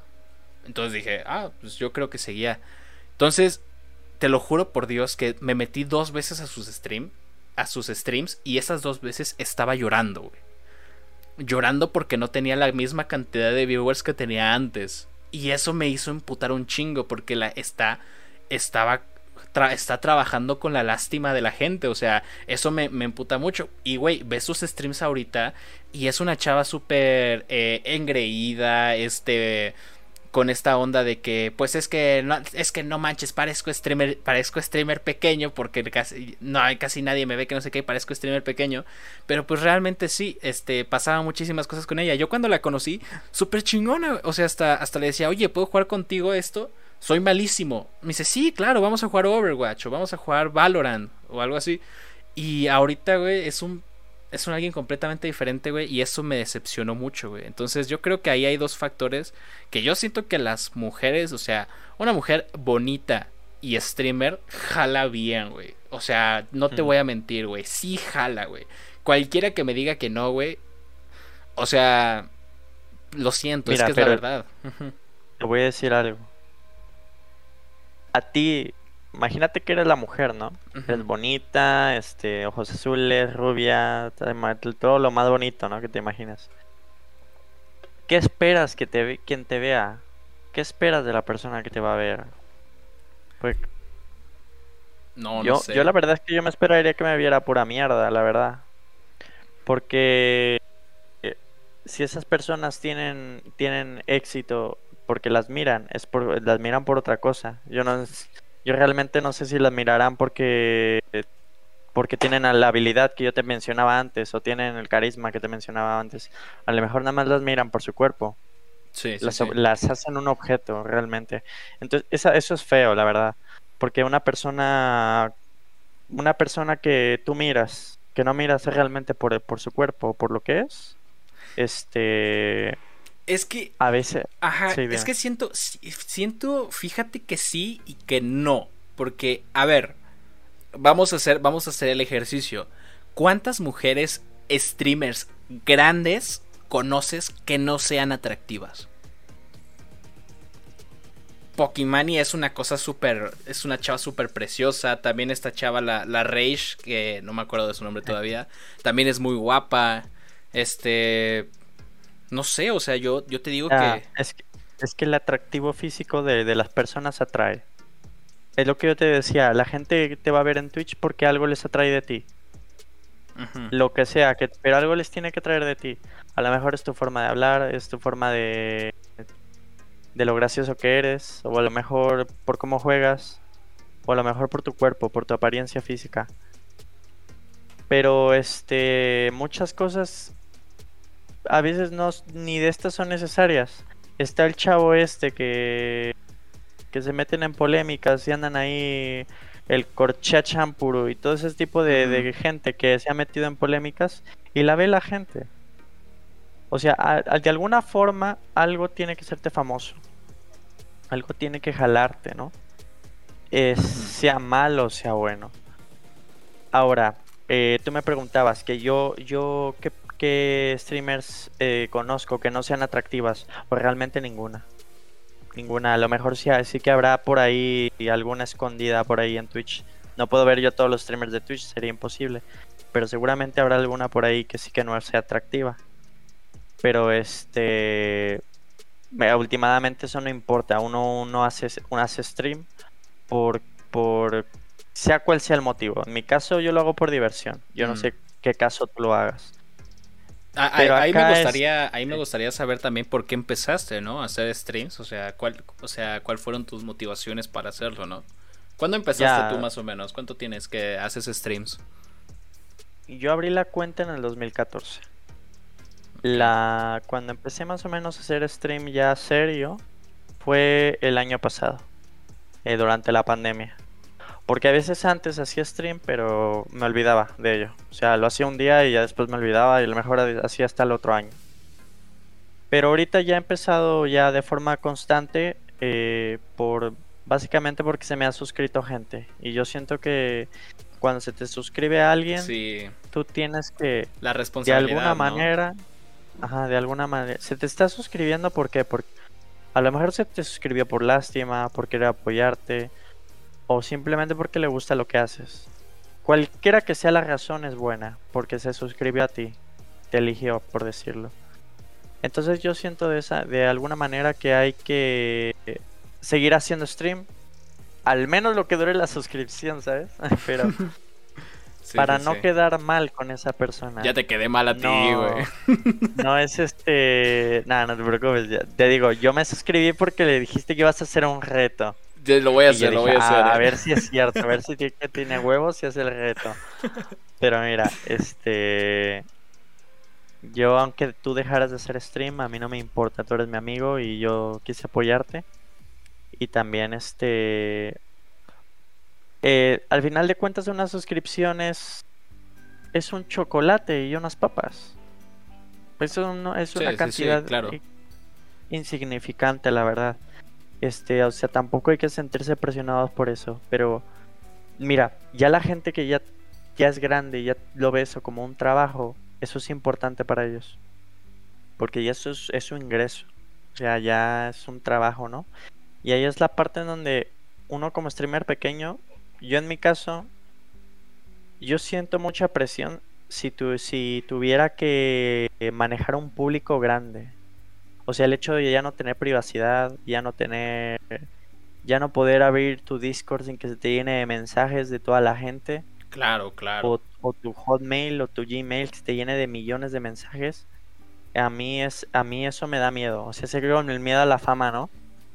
S1: Entonces dije, ah, pues yo creo que seguía. Entonces, te lo juro por Dios que me metí dos veces a sus streams a sus streams y esas dos veces estaba llorando, güey. Llorando porque no tenía la misma cantidad de viewers que tenía antes. Y eso me hizo emputar un chingo porque la está estaba está trabajando con la lástima de la gente. O sea, eso me, me emputa mucho. Y, güey, ves sus streams ahorita y es una chava súper eh, engreída, este con esta onda de que pues es que no, es que no manches parezco streamer parezco streamer pequeño porque casi no hay casi nadie me ve que no sé qué parezco streamer pequeño. Pero pues realmente sí este pasaban muchísimas cosas con ella. Yo cuando la conocí súper chingona o sea hasta hasta le decía oye puedo jugar contigo esto soy malísimo. Me dice sí claro vamos a jugar Overwatch o vamos a jugar Valorant o algo así. Y ahorita güey es un es un alguien completamente diferente, güey, y eso me decepcionó mucho, güey. Entonces yo creo que ahí hay dos factores que yo siento que las mujeres, o sea, una mujer bonita y streamer jala bien, güey. O sea, no te voy a mentir, güey, sí jala, güey. Cualquiera que me diga que no, güey, o sea, lo siento, es que es la verdad.
S2: Te voy a decir algo. A ti imagínate que eres la mujer, ¿no? Es bonita, este, ojos azules, rubia, todo lo más bonito, ¿no? Que te imaginas. ¿Qué esperas que te quien te vea? ¿Qué esperas de la persona que te va a ver? Pues no, yo, no sé. yo la verdad es que yo me esperaría que me viera pura mierda, la verdad. Porque eh, si esas personas tienen tienen éxito porque las miran, es por las miran por otra cosa. Yo no yo realmente no sé si las mirarán porque porque tienen la habilidad que yo te mencionaba antes o tienen el carisma que te mencionaba antes. A lo mejor nada más las miran por su cuerpo. Sí, las, las hacen un objeto realmente. Entonces, eso es feo, la verdad. Porque una persona una persona que tú miras, que no miras realmente por, por su cuerpo, por lo que es, este
S1: es que.
S2: A veces.
S1: Ajá. es que siento. Siento. Fíjate que sí y que no. Porque, a ver. Vamos a hacer. Vamos a hacer el ejercicio. ¿Cuántas mujeres streamers grandes conoces que no sean atractivas? Pokimani es una cosa súper. Es una chava súper preciosa. También esta chava, la, la Rage, que no me acuerdo de su nombre todavía. También es muy guapa. Este. No sé, o sea, yo, yo te digo ah,
S2: que... Es, que... es que el atractivo físico de, las personas atrae. Es lo que yo te decía, la gente te va a ver en Twitch porque algo les atrae de ti. Lo que sea, que, pero algo les tiene que traer de ti. A lo mejor es tu forma de hablar, es tu forma de, de lo gracioso que eres, o a lo mejor por cómo juegas, o a lo mejor por tu cuerpo, por tu apariencia física. Pero este, muchas cosas a veces no ni de estas son necesarias. Está el chavo este que que se meten en polémicas y andan ahí el Corchat Champuru y todo ese tipo de, gente que se ha metido en polémicas y la ve la gente. O sea, de alguna forma algo tiene que serte famoso. Algo tiene que jalarte, ¿no? sea malo sea bueno. Ahora, eh, tú me preguntabas que yo, yo, ¿qué, streamers eh, conozco que no sean atractivas? Pues realmente ninguna. Ninguna. A lo mejor sí, sí que habrá por ahí alguna escondida por ahí en Twitch. No puedo ver yo todos los streamers de Twitch, sería imposible. Pero seguramente habrá alguna por ahí que sí que no sea atractiva. Pero este. Últimamente eso no importa. Uno, uno hace, uno hace stream por, por sea cual sea el motivo. En mi caso yo lo hago por diversión. Yo no mm. sé qué caso tú lo hagas.
S1: Ahí, me gustaría, ahí me gustaría saber también por qué empezaste, ¿no? A hacer streams. O sea, cuál, o sea, cuál fueron tus motivaciones para hacerlo, ¿no? ¿Cuándo empezaste tú más o menos? ¿Cuánto tienes que haces streams?
S2: Yo abrí la cuenta en el 2014. La cuando empecé más o menos a hacer stream ya serio fue el año pasado. Eh, durante la pandemia. Porque a veces antes hacía stream, pero me olvidaba de ello. O sea, lo hacía un día y ya después me olvidaba y a lo mejor hacía hasta el otro año. Pero ahorita ya he empezado ya de forma constante eh, por básicamente porque se me ha suscrito gente. Y yo siento que cuando se te suscribe a alguien, tú tienes que
S1: la responsabilidad,
S2: de alguna manera, ajá, de alguna manera, se te está suscribiendo porque porque a lo mejor se te suscribió por lástima, por querer apoyarte o simplemente porque le gusta lo que haces. Cualquiera que sea la razón es buena, porque se suscribió a ti, te eligió, por decirlo. Entonces yo siento de, esa, de alguna manera que hay que seguir haciendo stream, al menos lo que dure la suscripción, ¿sabes? Pero para no quedar mal con esa persona.
S1: Ya te quedé mal a ti, güey.
S2: No, es este. Nada, no te preocupes. Te digo, yo me suscribí porque le dijiste que ibas a hacer un reto.
S1: Lo voy a hacer, lo voy a hacer.
S2: A, eh". ver si es cierto, a ver si tiene huevos y hace el reto. Pero mira, este. Yo, aunque tú dejaras de hacer stream, a mí no me importa. Tú eres mi amigo y yo quise apoyarte. Y también, este eh, al final de cuentas una suscripción es, es un chocolate y unas papas. Eso no, es una cantidad insignificante, la verdad. Este, o sea, tampoco hay que sentirse presionados por eso. Pero, mira, ya la gente que ya, ya es grande, ya lo ve eso como un trabajo, eso es importante para ellos. Porque ya eso es, es su ingreso. O sea, ya es un trabajo, ¿no? Y ahí es la parte en donde uno como streamer pequeño yo en mi caso, yo siento mucha presión si, tu, si tuviera que manejar un público grande. O sea, el hecho de ya no tener privacidad, ya no tener, ya no poder abrir tu Discord sin que se te llene de mensajes de toda la gente.
S1: Claro, claro.
S2: O, tu Hotmail o tu Gmail que te llene de millones de mensajes. A mí es, a mí eso me da miedo. O sea, se con el miedo a la fama, ¿no?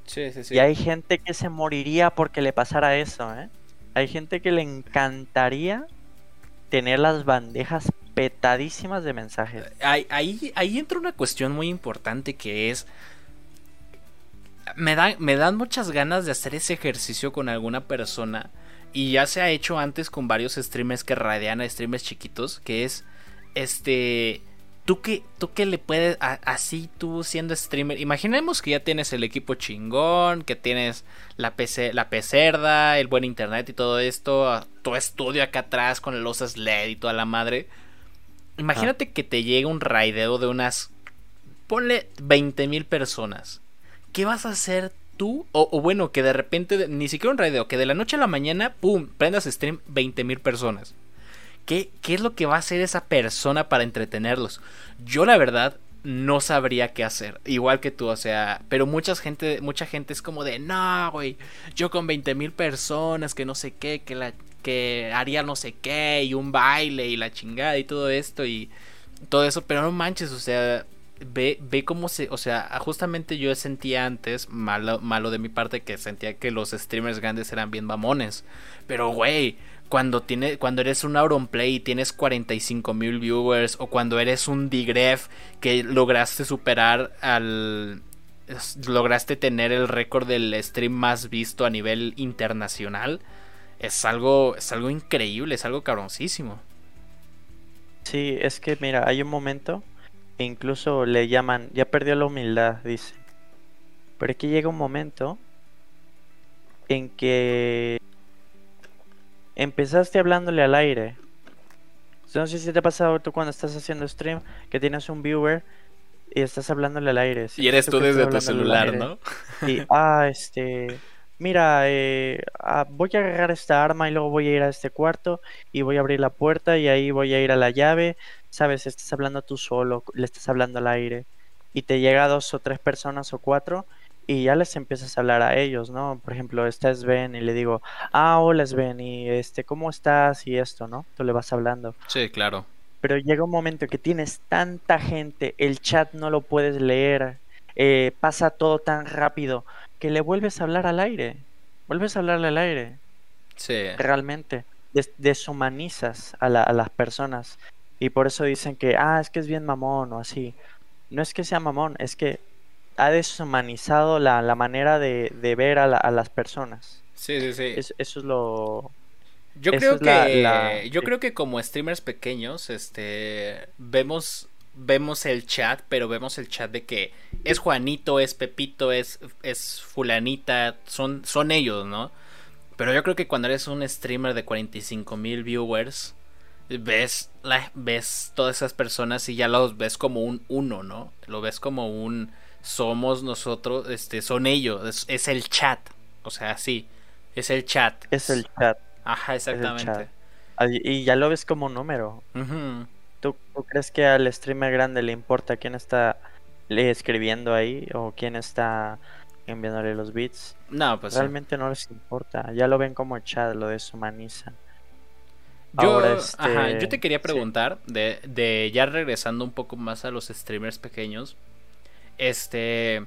S1: Sí, sí, sí.
S2: Y hay gente que se moriría porque le pasara eso, ¿eh? Hay gente que le encantaría tener las bandejas petadísimas de mensajes.
S1: Ahí, ahí, entra una cuestión muy importante que es... Me, da, me dan muchas ganas de hacer ese ejercicio con alguna persona. Y ya se ha hecho antes con varios streamers que radian a streamers chiquitos. Que es este ¿Tú qué, tú qué le puedes, así tú siendo streamer, imaginemos que ya tienes el equipo chingón, que tienes la PC, la pecerda, el buen internet y todo esto, tu estudio acá atrás con luces LED y toda la madre. Imagínate que te llega un raideo de unas, ponle 20 mil personas. ¿Qué vas a hacer tú? O, bueno, que de repente, ni siquiera un raideo, que de la noche a la mañana, pum, prendas stream 20 mil personas. ¿Qué, es lo que va a hacer esa persona para entretenerlos? Yo la verdad no sabría qué hacer. Igual que tú, o sea, pero mucha gente, mucha gente es como de, no, güey, yo con 20 mil personas, que no sé qué, que, la, que haría no sé qué, y un baile y la chingada y todo esto y todo eso, pero no manches, o sea, ve, ve cómo se, o sea, justamente yo sentía antes, malo, malo de mi parte, que sentía que los streamers grandes eran bien mamones, pero güey, cuando, tiene, cuando eres un Auronplay y tienes 45 mil viewers, o cuando eres un Digref que lograste superar al lograste tener el récord del stream más visto a nivel internacional. Es algo, es algo increíble, es algo cabroncísimo.
S2: Sí, es que mira, hay un momento e incluso le llaman, ya perdió la humildad, dice. Pero aquí llega un momento en que empezaste hablándole al aire. No sé si te ha pasado tú cuando estás haciendo stream que tienes un viewer y estás hablándole al aire.
S1: y eres tú, desde tu celular, ¿no?
S2: Y, ah, este, mira, eh, ah, voy a agarrar esta arma y luego voy a ir a este cuarto y voy a abrir la puerta y ahí voy a ir a la llave. Sabes, estás hablando tú solo, le estás hablando al aire y te llega dos o tres personas o cuatro y ya les empiezas a hablar a ellos, ¿no? Por ejemplo, esta es Ben y le digo, ah, hola Ben y este, ¿cómo estás? Y esto, ¿no? Tú le vas hablando.
S1: Sí, claro.
S2: Pero llega un momento que tienes tanta gente, el chat no lo puedes leer, eh, pasa todo tan rápido, que le vuelves a hablar al aire. Vuelves a hablarle al aire.
S1: Sí.
S2: Realmente. deshumanizas a, a las personas. Y por eso dicen que, ah, es que es bien mamón o así. No es que sea mamón, es que ha deshumanizado la, la manera de, ver a, a, las personas.
S1: Sí, sí, sí.
S2: eso es lo...
S1: Yo creo que yo creo que como streamers pequeños, este vemos vemos el chat, pero vemos el chat de que es Juanito, es Pepito, es es fulanita, son son ellos, ¿no? Pero yo creo que cuando eres un streamer de 45 mil viewers, ves la, ves todas esas personas y ya los ves como un uno, ¿no? Lo ves como un somos nosotros, este, son ellos, es, el chat, o sea, sí, es el chat.
S2: Es el chat.
S1: Ajá, exactamente.
S2: Y ya lo ves como número. ¿Tú, crees que al streamer grande le importa quién está le escribiendo ahí o quién está enviándole los bits?
S1: No, pues
S2: realmente no les importa. Ya lo ven como chat, lo deshumanizan.
S1: Yo, este, yo te quería preguntar, de, de ya regresando un poco más a los streamers pequeños, este.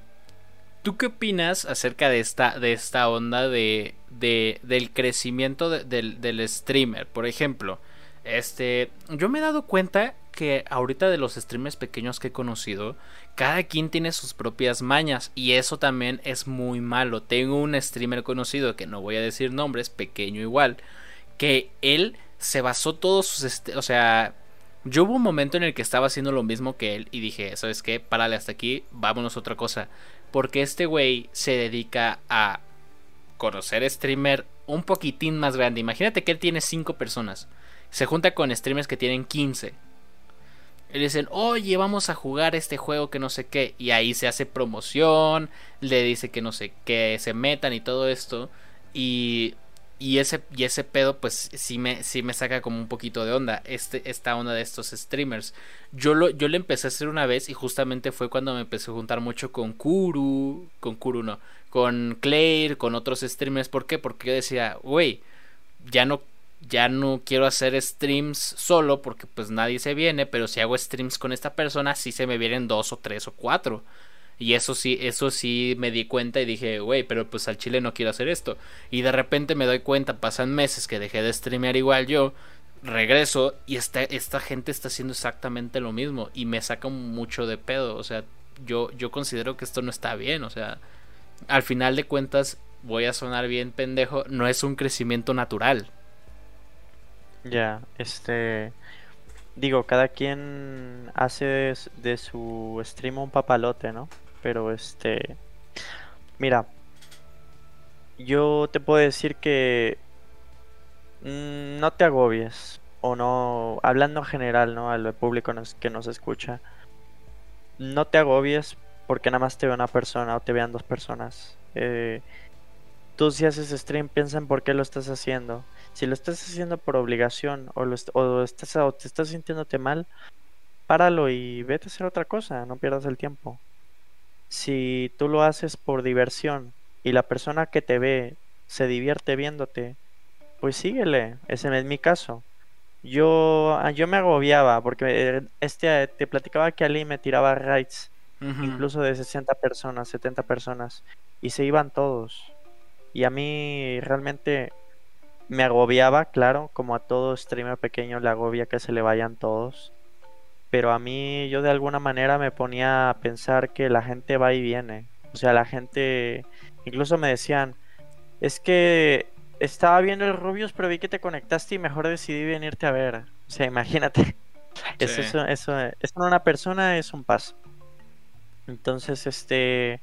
S1: ¿Tú qué opinas acerca de esta, de esta onda de, de del crecimiento del, del, streamer? Por ejemplo, este, yo me he dado cuenta que ahorita de los streamers pequeños que he conocido, cada quien tiene sus propias mañas y eso también es muy malo. Tengo un streamer conocido que no voy a decir nombres, pequeño igual, que él se basó todos sus, o sea, yo hubo un momento en el que estaba haciendo lo mismo que él y dije, ¿sabes qué? Párale hasta aquí, vámonos a otra cosa. Porque este güey se dedica a conocer streamer un poquitín más grande. Imagínate que él tiene 5 personas. Se junta con streamers que tienen 15. Y dicen, oye, vamos a jugar este juego que no sé qué. Y ahí se hace promoción. Le dice que no sé qué, se metan y todo esto. Y y ese, y ese pedo, pues sí me, sí me saca como un poquito de onda. Este, esta onda de estos streamers. Yo lo, yo le empecé a hacer una vez y justamente fue cuando me empecé a juntar mucho con Kuru. Con Kuru no. Con Claire, con otros streamers. ¿Por qué? Porque yo decía, güey, ya no, ya no quiero hacer streams solo porque pues nadie se viene. Pero si hago streams con esta persona, sí se me vienen dos o tres o cuatro. Y eso sí, eso sí me di cuenta y dije, güey, pero pues al chile no quiero hacer esto. Y de repente me doy cuenta, pasan meses que dejé de streamear igual yo, regreso y esta, esta gente está haciendo exactamente lo mismo y me saca mucho de pedo. O sea, yo, yo considero que esto no está bien. O sea, al final de cuentas, voy a sonar bien pendejo, no es un crecimiento natural.
S2: Ya, este digo, cada quien hace de su stream un papalote, ¿no? pero este... Mira, yo te puedo decir que mm, no te agobies o no, hablando en general, ¿no? Al público que nos escucha, no te agobies porque nada más te ve una persona o te vean dos personas. Eh, tú si haces stream piensa en por qué lo estás haciendo. Si lo estás haciendo por obligación o, lo o, estás, o te estás sintiéndote mal, páralo y vete a hacer otra cosa, no pierdas el tiempo si tú lo haces por diversión y la persona que te ve se divierte viéndote, pues síguele, ese es mi caso. Yo, ah, yo me agobiaba porque eh, este te platicaba que Ali me tiraba raids, incluso de 60 personas, 70 personas, y se iban todos. Y a mí realmente me agobiaba, claro, como a todo streamer pequeño le agobia que se le vayan todos pero a mí yo de alguna manera me ponía a pensar que la gente va y viene. O sea, la gente incluso me decían, es que estaba viendo el Rubius, pero vi que te conectaste y mejor decidí venirte a ver. O sea, imagínate. Es eso, eso, es una persona, es un paso. Entonces, este,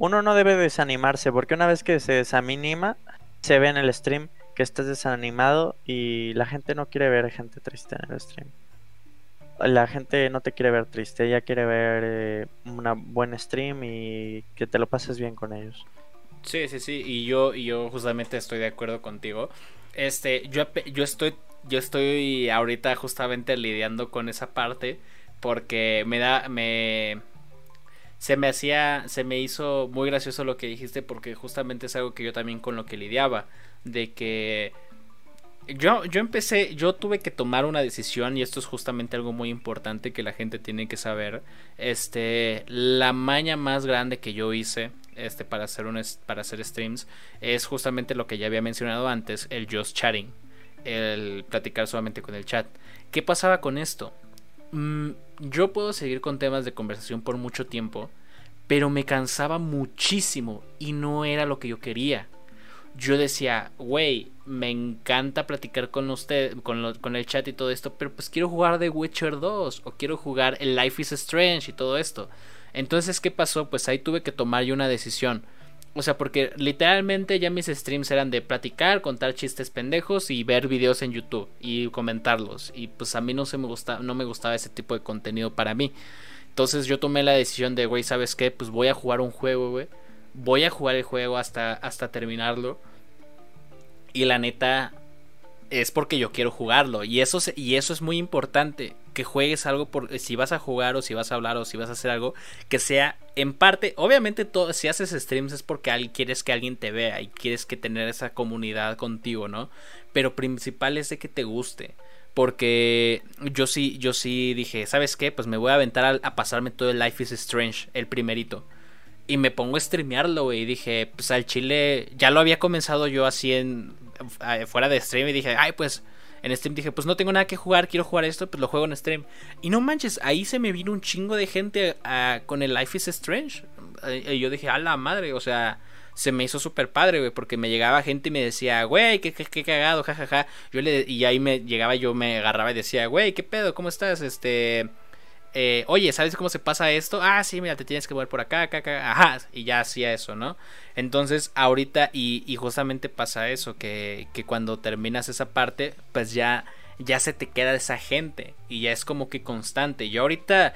S2: uno no debe desanimarse, porque una vez que se desanima, se ve en el stream que estás desanimado y la gente no quiere ver gente triste en el stream. La gente no te quiere ver triste, ella quiere ver eh, una buen stream y que te lo pases bien con ellos.
S1: Sí, sí, sí, y yo, y yo justamente estoy de acuerdo contigo. Este, yo, yo estoy, yo estoy ahorita justamente lidiando con esa parte porque me da, me, se me hacía, se me hizo muy gracioso lo que dijiste porque justamente es algo que yo también con lo que lidiaba, de que yo, yo empecé, yo tuve que tomar una decisión y esto es justamente algo muy importante que la gente tiene que saber. Este, la maña más grande que yo hice este, para, hacer un, para hacer streams es justamente lo que ya había mencionado antes, el just chatting, el platicar solamente con el chat. ¿Qué pasaba con esto? Mm, yo puedo seguir con temas de conversación por mucho tiempo, pero me cansaba muchísimo y no era lo que yo quería. Yo decía, güey, me encanta platicar con usted, con, con el chat y todo esto, pero pues quiero jugar The Witcher 2 o quiero jugar el Life is Strange y todo esto. Entonces, ¿qué pasó? Pues ahí tuve que tomar yo una decisión. O sea, porque literalmente ya mis streams eran de platicar, contar chistes pendejos y ver videos en YouTube y comentarlos. Y pues a mí no se me gusta, no me gustaba ese tipo de contenido para mí. Entonces yo tomé la decisión de, güey, ¿sabes qué? Pues voy a jugar un juego, güey. Voy a jugar el juego hasta, hasta terminarlo. Y la neta, es porque yo quiero jugarlo. Y eso, y eso es muy importante. Que juegues algo por. Si vas a jugar o si vas a hablar o si vas a hacer algo. Que sea en parte. Obviamente, todo, si haces streams es porque quieres que alguien te vea. Y quieres que tener esa comunidad contigo, ¿no? Pero principal es de que te guste. Porque yo sí, yo sí dije, ¿sabes qué? Pues me voy a aventar a pasarme todo el Life is Strange, el primerito. Y me pongo a streamearlo, güey. Y dije, pues al chile. Ya lo había comenzado yo así en fuera de stream y dije, ay, pues en stream dije, pues no tengo nada que jugar, quiero jugar esto, pues lo juego en stream. Y no manches, ahí se me vino un chingo de gente ah, con el Life is Strange. Y yo dije, a la madre, o sea, se me hizo súper padre, güey, porque me llegaba gente y me decía, güey, qué, qué, cagado, jajaja. Yo le, y ahí me llegaba, yo me agarraba y decía, güey, qué pedo, ¿cómo estás? Este eh, oye, ¿sabes cómo se pasa esto? Ah, sí, mira, te tienes que mover por acá, acá, acá, ajá, y ya hacía eso, ¿no? Entonces, ahorita, y, justamente pasa eso, que, que, cuando terminas esa parte, pues ya, ya se te queda esa gente, y ya es como que constante. Yo ahorita,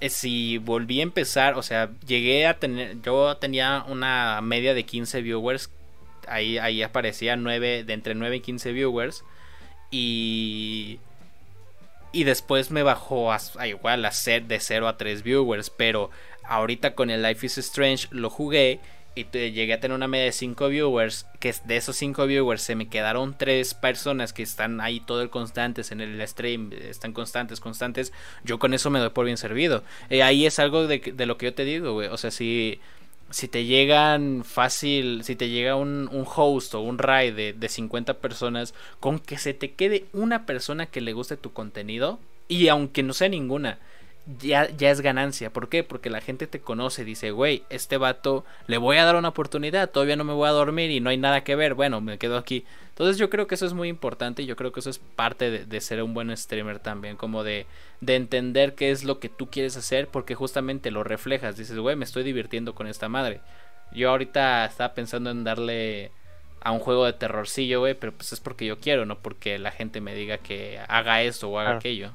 S1: eh, si volví a empezar, o sea, llegué a tener, yo tenía una media de 15 viewers, ahí, ahí aparecía 9, de entre 9 y 15 viewers, y y después me bajó a, igual a ser de 0 a 3 viewers. Pero ahorita con el Life is Strange lo jugué y llegué a tener una media de 5 viewers. Que de esos 5 viewers se me quedaron 3 personas que están ahí todo el constantes en el stream. Están constantes, constantes. Yo con eso me doy por bien servido. Eh, ahí es algo de, de, lo que yo te digo, güey. O sea, si si te llegan fácil, si te llega un, un host o un raid de, de 50 personas, con que se te quede una persona que le guste tu contenido, y aunque no sea ninguna, ya, ya es ganancia. ¿Por qué? Porque la gente te conoce, dice, güey, este vato le voy a dar una oportunidad, todavía no me voy a dormir y no hay nada que ver, bueno, me quedo aquí. Entonces yo creo que eso es muy importante y yo creo que eso es parte de, ser un buen streamer también, como de, de entender qué es lo que tú quieres hacer porque justamente lo reflejas, dices, güey, me estoy divirtiendo con esta madre. Yo ahorita estaba pensando en darle a un juego de terrorcillo, güey, pero pues es porque yo quiero, no porque la gente me diga que haga esto o haga aquello.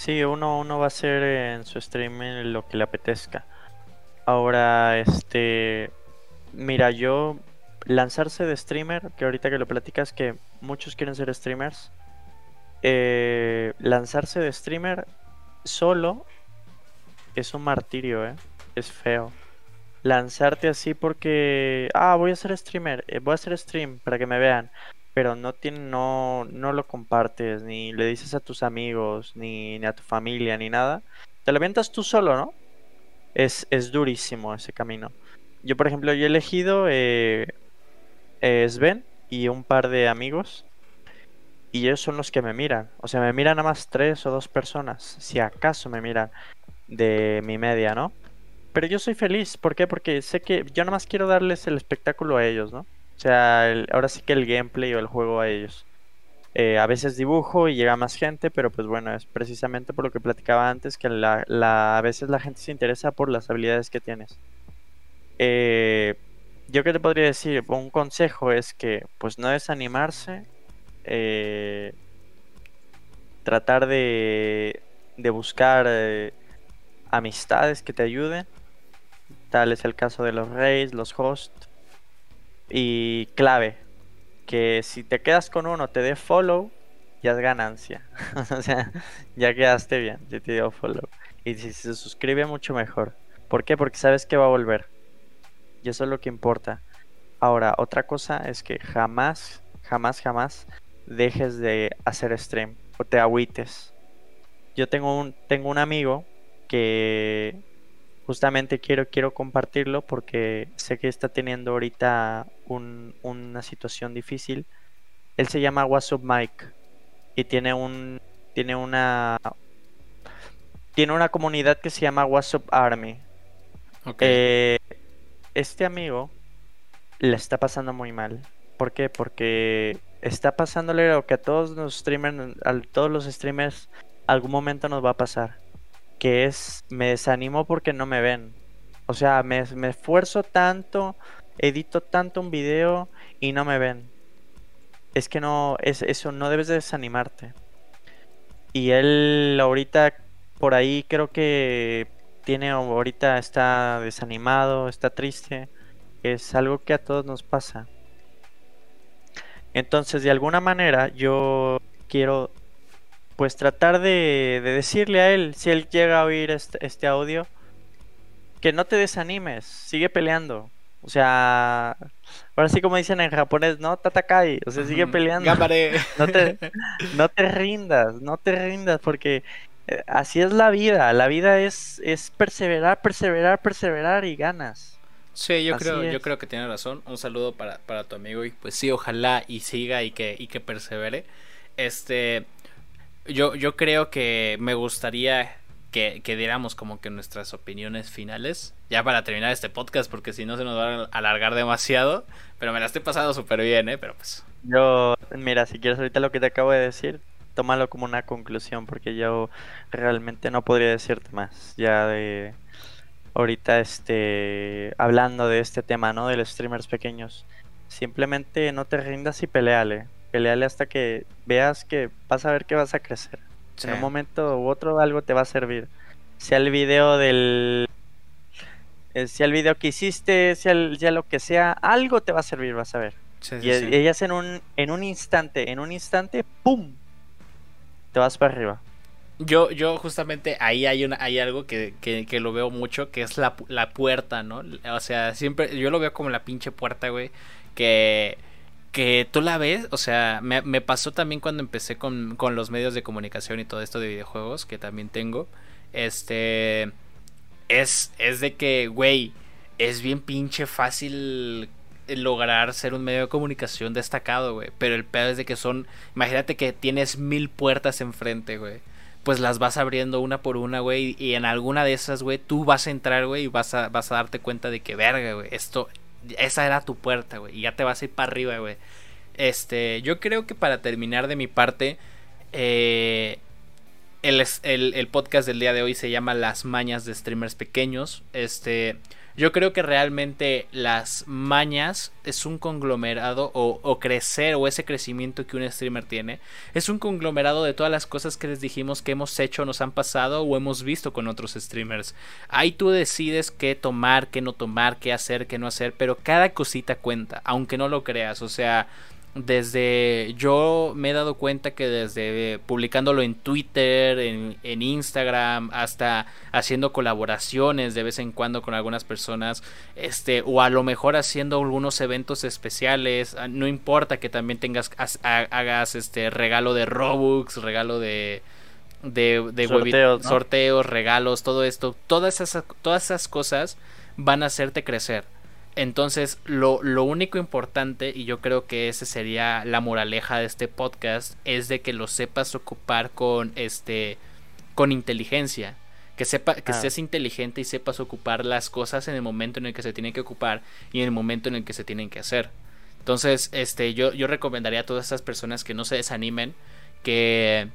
S2: Sí, uno, uno va a hacer en su streaming lo que le apetezca. Ahora, este. Mira, yo. Lanzarse de streamer, que ahorita que lo platicas, que muchos quieren ser streamers. Eh, lanzarse de streamer solo es un martirio, ¿eh? Es feo. Lanzarte así porque. Ah, voy a ser streamer. Eh, voy a hacer stream para que me vean pero no, tiene, no, no lo compartes, ni le dices a tus amigos, ni, ni a tu familia, ni nada, te lo avientas tú solo, ¿no? Es, es durísimo ese camino. Yo, por ejemplo, yo he elegido eh, eh, Sven y un par de amigos. Y ellos son los que me miran. O sea, me miran a más tres o dos personas. Si acaso me miran de mi media, ¿no? pero yo soy feliz. ¿Por qué? Porque sé que yo nada más quiero darles el espectáculo a ellos, ¿no? O sea, ahora sí que el gameplay o el juego a ellos. Eh, a veces dibujo y llega más gente, pero pues bueno, es precisamente por lo que platicaba antes, que la, a veces la gente se interesa por las habilidades que tienes. Eh, yo que te podría decir, un consejo es que pues no desanimarse, eh, tratar de, de buscar amistades que te ayuden, tal es el caso de los reyes, los hosts, y clave, que si te quedas con uno, te dé follow, ya es ganancia. o sea, ya quedaste bien, ya te dio follow. Y si se suscribe, mucho mejor. ¿Por qué? Porque sabes que va a volver. Y eso es lo que importa. Ahora, otra cosa es que jamás, jamás, jamás dejes de hacer stream o te agüites. Yo tengo un, tengo un amigo que justamente quiero, quiero compartirlo porque sé que está teniendo ahorita una situación difícil. Él se llama WhatsApp Mike y tiene un tiene una tiene una comunidad que se llama WhatsApp Army. Eh, este amigo le está pasando muy mal. ¿Por qué? Porque está pasándole lo que a todos los streamers, a todos los streamers, algún momento nos va a pasar que es me desanimo porque no me ven. O sea, me, esfuerzo tanto, edito tanto un video y no me ven. Es que no, es eso, no debes de desanimarte. Y él ahorita por ahí creo que tiene ahorita está desanimado, está triste. Es algo que a todos nos pasa. Entonces, de alguna manera, yo quiero pues tratar de, decirle a él, si él llega a oír este, este, audio, que no te desanimes, sigue peleando. O sea, ahora sí como dicen en japonés, no tatakai, o sea, sigue peleando. No te, no te rindas, no te rindas, porque eh, así es la vida. La vida es, es perseverar, perseverar, perseverar y ganas.
S1: Sí, yo creo, yo creo que tiene razón. Un saludo para, para tu amigo y pues sí, ojalá y siga y que, y que persevere. Este, yo, yo creo que me gustaría que, que, diéramos como que nuestras opiniones finales. Ya para terminar este podcast, porque si no se nos va a alargar demasiado. Pero me la estoy pasando súper bien, ¿eh? Pero pues.
S2: Yo, mira, si quieres ahorita lo que te acabo de decir, tómalo como una conclusión, porque yo realmente no podría decirte más. Ya de. Ahorita, este. Hablando de este tema, ¿no? De los streamers pequeños. Simplemente no te rindas y peleale peleale hasta que veas que vas a ver que vas a crecer. En un momento u otro algo te va a servir. Sea el video del... Eh, sea el video que hiciste, sea, lo que sea, algo te va a servir, vas a ver. y ellas en un, en un instante, en un instante, ¡pum! Te vas para arriba.
S1: Yo, yo justamente ahí hay una, hay algo que, que, que lo veo mucho, que es la, la puerta, ¿no? O sea, siempre, yo lo veo como la pinche puerta, güey. Que que tú la ves, o sea, me, pasó también cuando empecé con, con, los medios de comunicación y todo esto de videojuegos, que también tengo, este, es, es de que, güey, es bien pinche fácil lograr ser un medio de comunicación destacado, güey, pero el pedo es de que son, imagínate que tienes mil puertas enfrente, güey. Pues las vas abriendo una por una, güey. Y en alguna de esas, güey, tú vas a entrar, güey, y vas a, vas a darte cuenta de que, verga, güey, esto, esa era tu puerta, güey. Y ya te vas a ir para arriba, güey. Este, yo creo que para terminar de mi parte, eh, el, el, el, podcast del día de hoy se llama Las mañas de streamers pequeños. Este, yo creo que realmente las mañas es un conglomerado o, crecer o ese crecimiento que un streamer tiene es un conglomerado de todas las cosas que les dijimos que hemos hecho, nos han pasado o hemos visto con otros streamers. Ahí tú decides qué tomar, qué no tomar, qué hacer, qué no hacer, pero cada cosita cuenta, aunque no lo creas. O sea, desde yo me he dado cuenta que desde publicándolo en Twitter, en, Instagram, hasta haciendo colaboraciones de vez en cuando con algunas personas, este, o a lo mejor haciendo algunos eventos especiales, ah, no importa que también tengas, hagas este regalo de Robux, regalo de de, sorteos, sorteos, regalos, todo esto, todas esas, todas esas cosas van a hacerte crecer entonces, lo, lo, único importante, y yo creo que esa sería la moraleja de este podcast, es de que lo sepas ocupar con este. con inteligencia. que sepa, que ah. seas inteligente y sepas ocupar las cosas en el momento en el que se tienen que ocupar y en el momento en el que se tienen que hacer. Entonces, este, yo, yo recomendaría a todas estas personas que no se desanimen, que,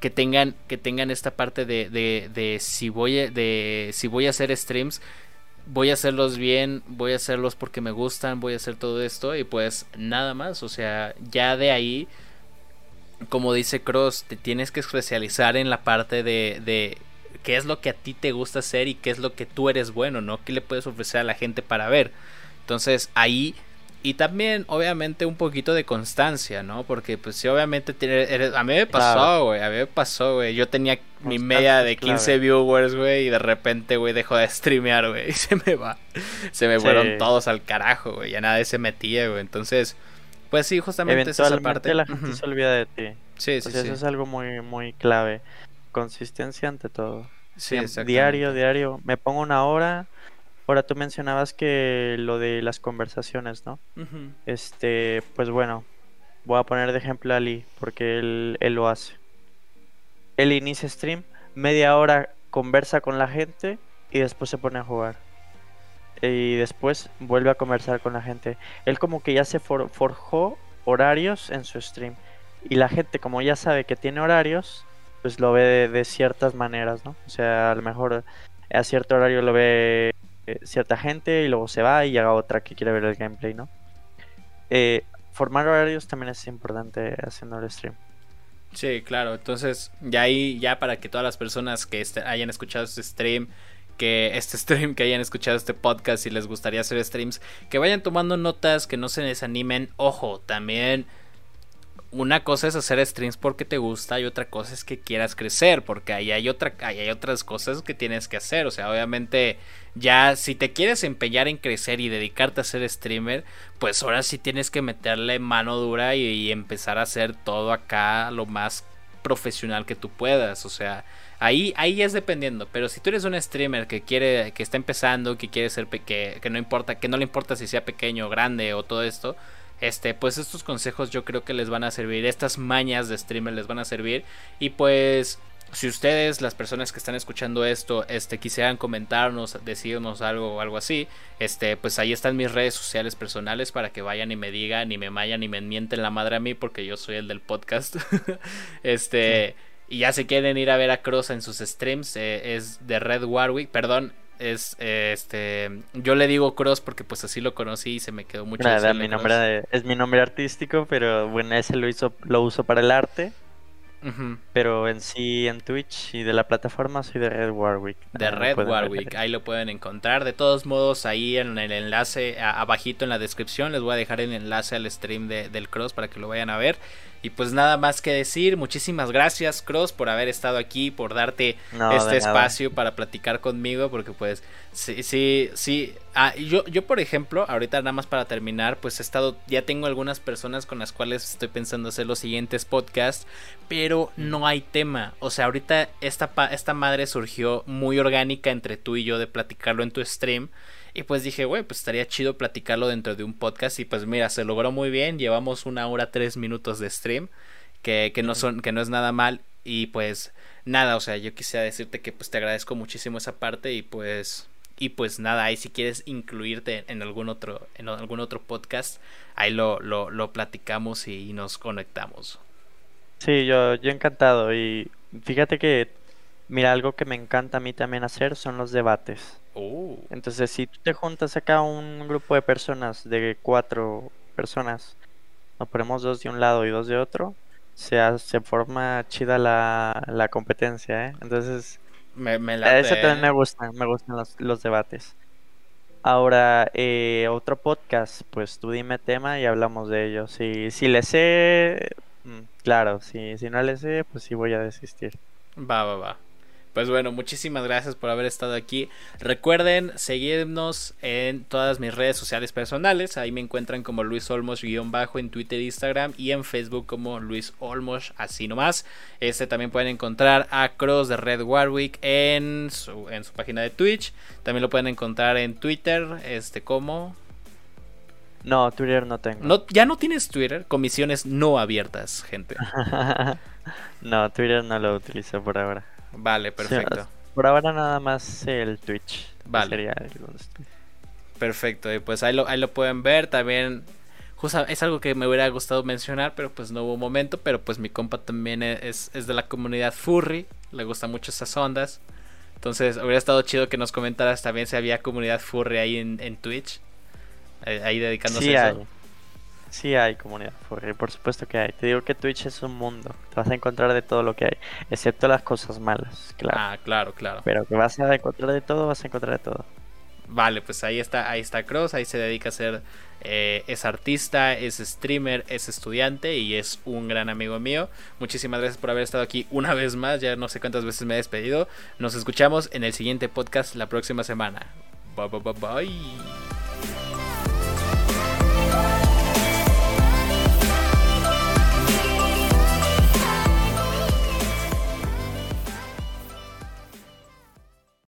S1: que tengan, que tengan esta parte de, de, de si voy a, de si voy a hacer streams, voy a hacerlos bien, voy a hacerlos porque me gustan, voy a hacer todo esto y pues nada más, o sea, ya de ahí, como dice Cross, te tienes que especializar en la parte de, de qué es lo que a ti te gusta hacer y qué es lo que tú eres bueno, ¿no? ¿Qué le puedes ofrecer a la gente para ver? Entonces ahí y también, obviamente, un poquito de constancia, ¿no? Porque, pues, sí, obviamente, a mí me pasó, güey. A mí me pasó, güey. Yo tenía mi media de 15 viewers, güey. Y de repente, güey, dejó de streamear, güey. Y se me va. Se me fueron todos al carajo, güey. Ya nadie se metía, güey. Entonces, pues sí, justamente esa parte.
S2: la gente se olvida de ti. Sí, sí, sí. Eso es algo muy, muy clave. Consistencia ante todo. Sí, Diario, diario. Me pongo una hora Ahora tú mencionabas que lo de las conversaciones, ¿no? Este, pues bueno, voy a poner de ejemplo a Ali, porque él, él lo hace. Él inicia stream, media hora conversa con la gente y después se pone a jugar. Y después vuelve a conversar con la gente. Él como que ya se forjó horarios en su stream. Y la gente como ya sabe que tiene horarios, pues lo ve de, de ciertas maneras, ¿no? O sea, a lo mejor a cierto horario lo ve eh, cierta gente y luego se va y llega otra que quiere ver el gameplay, ¿no? Eh, formar horarios también es importante haciendo el stream.
S1: Sí, claro. Entonces, ya ahí, ya para que todas las personas que este, hayan escuchado este stream, que este stream, que hayan escuchado este podcast y les gustaría hacer streams, que vayan tomando notas, que no se desanimen. Ojo, también una cosa es hacer streams porque te gusta y otra cosa es que quieras crecer, porque ahí hay otra ahí hay otras cosas que tienes que hacer, o sea, obviamente ya si te quieres empeñar en crecer y dedicarte a ser streamer, pues ahora sí tienes que meterle mano dura y, empezar a hacer todo acá lo más profesional que tú puedas, o sea, ahí ahí es dependiendo, pero si tú eres un streamer que quiere que está empezando, que quiere ser que, que no importa, que no le importa si sea pequeño o grande o todo esto, este, pues estos consejos yo creo que les van a servir, estas mañas de streamer les van a servir y pues si ustedes, las personas que están escuchando esto, este, quisieran comentarnos, decirnos algo o algo así, este, pues ahí están mis redes sociales personales para que vayan y me digan, y me vayan y me mienten la madre a mí, porque yo soy el del podcast. este, y ya se quieren ir a ver a Cross en sus streams, eh, es de Red Warwick, perdón, es este yo le digo Cross porque pues así lo conocí y se me quedó mucho
S2: Nada, mi nombre es mi nombre artístico pero bueno ese lo hizo lo uso para el arte. Pero en sí en Twitch y de la plataforma soy de Red Warwick.
S1: De Red Warwick ahí lo pueden encontrar. De todos modos ahí en el enlace abajito en la descripción les voy a dejar el enlace al stream de, del Cross para que lo vayan a ver y pues nada más que decir, muchísimas gracias Cross por haber estado aquí, por darte este espacio para platicar conmigo, porque pues sí, sí, sí. Ah, yo, yo por ejemplo, ahorita nada más para terminar, pues he estado, ya tengo algunas personas con las cuales estoy pensando hacer los siguientes podcasts, pero no hay tema. O sea, ahorita esta, esta madre surgió muy orgánica entre tú y yo de platicarlo en tu stream. Y pues dije, güey, pues estaría chido platicarlo dentro de un podcast. Y pues mira, se logró muy bien. Llevamos una hora, tres minutos de stream. Que, que no son, que no es nada mal. Y pues nada, o sea, yo quisiera decirte que pues te agradezco muchísimo esa parte. Y pues. Y pues nada, ahí si quieres incluirte en algún otro, en algún otro podcast, ahí lo, lo, lo platicamos y nos conectamos.
S2: Sí, yo, yo encantado. Y fíjate que, mira, algo que me encanta a mí también hacer son los debates. Oh. Entonces, si tú te juntas acá un grupo de personas, de cuatro personas, nos ponemos dos de un lado y dos de otro, se, se forma chida la, la competencia, ¿eh? Entonces, me, me eso también me gustan, me gustan los, los debates. Ahora, eh, otro podcast, pues tú dime tema y hablamos de ello. Si, si le sé, mm, claro, si, si no le sé, pues sí voy a desistir.
S1: Va, va, va. Pues bueno, muchísimas gracias por haber estado aquí. Recuerden seguirnos en todas mis redes sociales personales. Ahí me encuentran como Luis Olmos-bajo en Twitter e Instagram y en Facebook como Luis Olmos, así nomás. Este también pueden encontrar a Cross de Red Warwick en su, en su página de Twitch. También lo pueden encontrar en Twitter, este como...
S2: No, Twitter no tengo.
S1: No, ya no tienes Twitter, comisiones no abiertas, gente.
S2: no, Twitter no lo utilizo por ahora.
S1: Vale, perfecto.
S2: por ahora nada más el Twitch. Vale.
S1: Perfecto, pues ahí lo, ahí lo pueden ver. También es algo que me hubiera gustado mencionar, pero pues no hubo momento. Pero pues mi compa también es, es de la comunidad furry, le gustan mucho esas ondas. Entonces hubiera estado chido que nos comentaras también si había comunidad furry ahí en, en Twitch. Eh, ahí dedicándose
S2: sí
S1: a
S2: eso. Hay. Sí hay comunidad furry, por supuesto que hay. Te digo que Twitch es un mundo. Te vas a encontrar de todo lo que hay, excepto las cosas malas, claro.
S1: Ah, claro, claro.
S2: Pero que vas a encontrar de todo, vas a encontrar de todo.
S1: Vale, pues ahí está, ahí está Cross, ahí se dedica a ser, eh, es artista, es streamer, es estudiante y es un gran amigo mío. Muchísimas gracias por haber estado aquí una vez más, ya no sé cuántas veces me he despedido. Nos escuchamos en el siguiente podcast la próxima semana. Bye bye bye bye.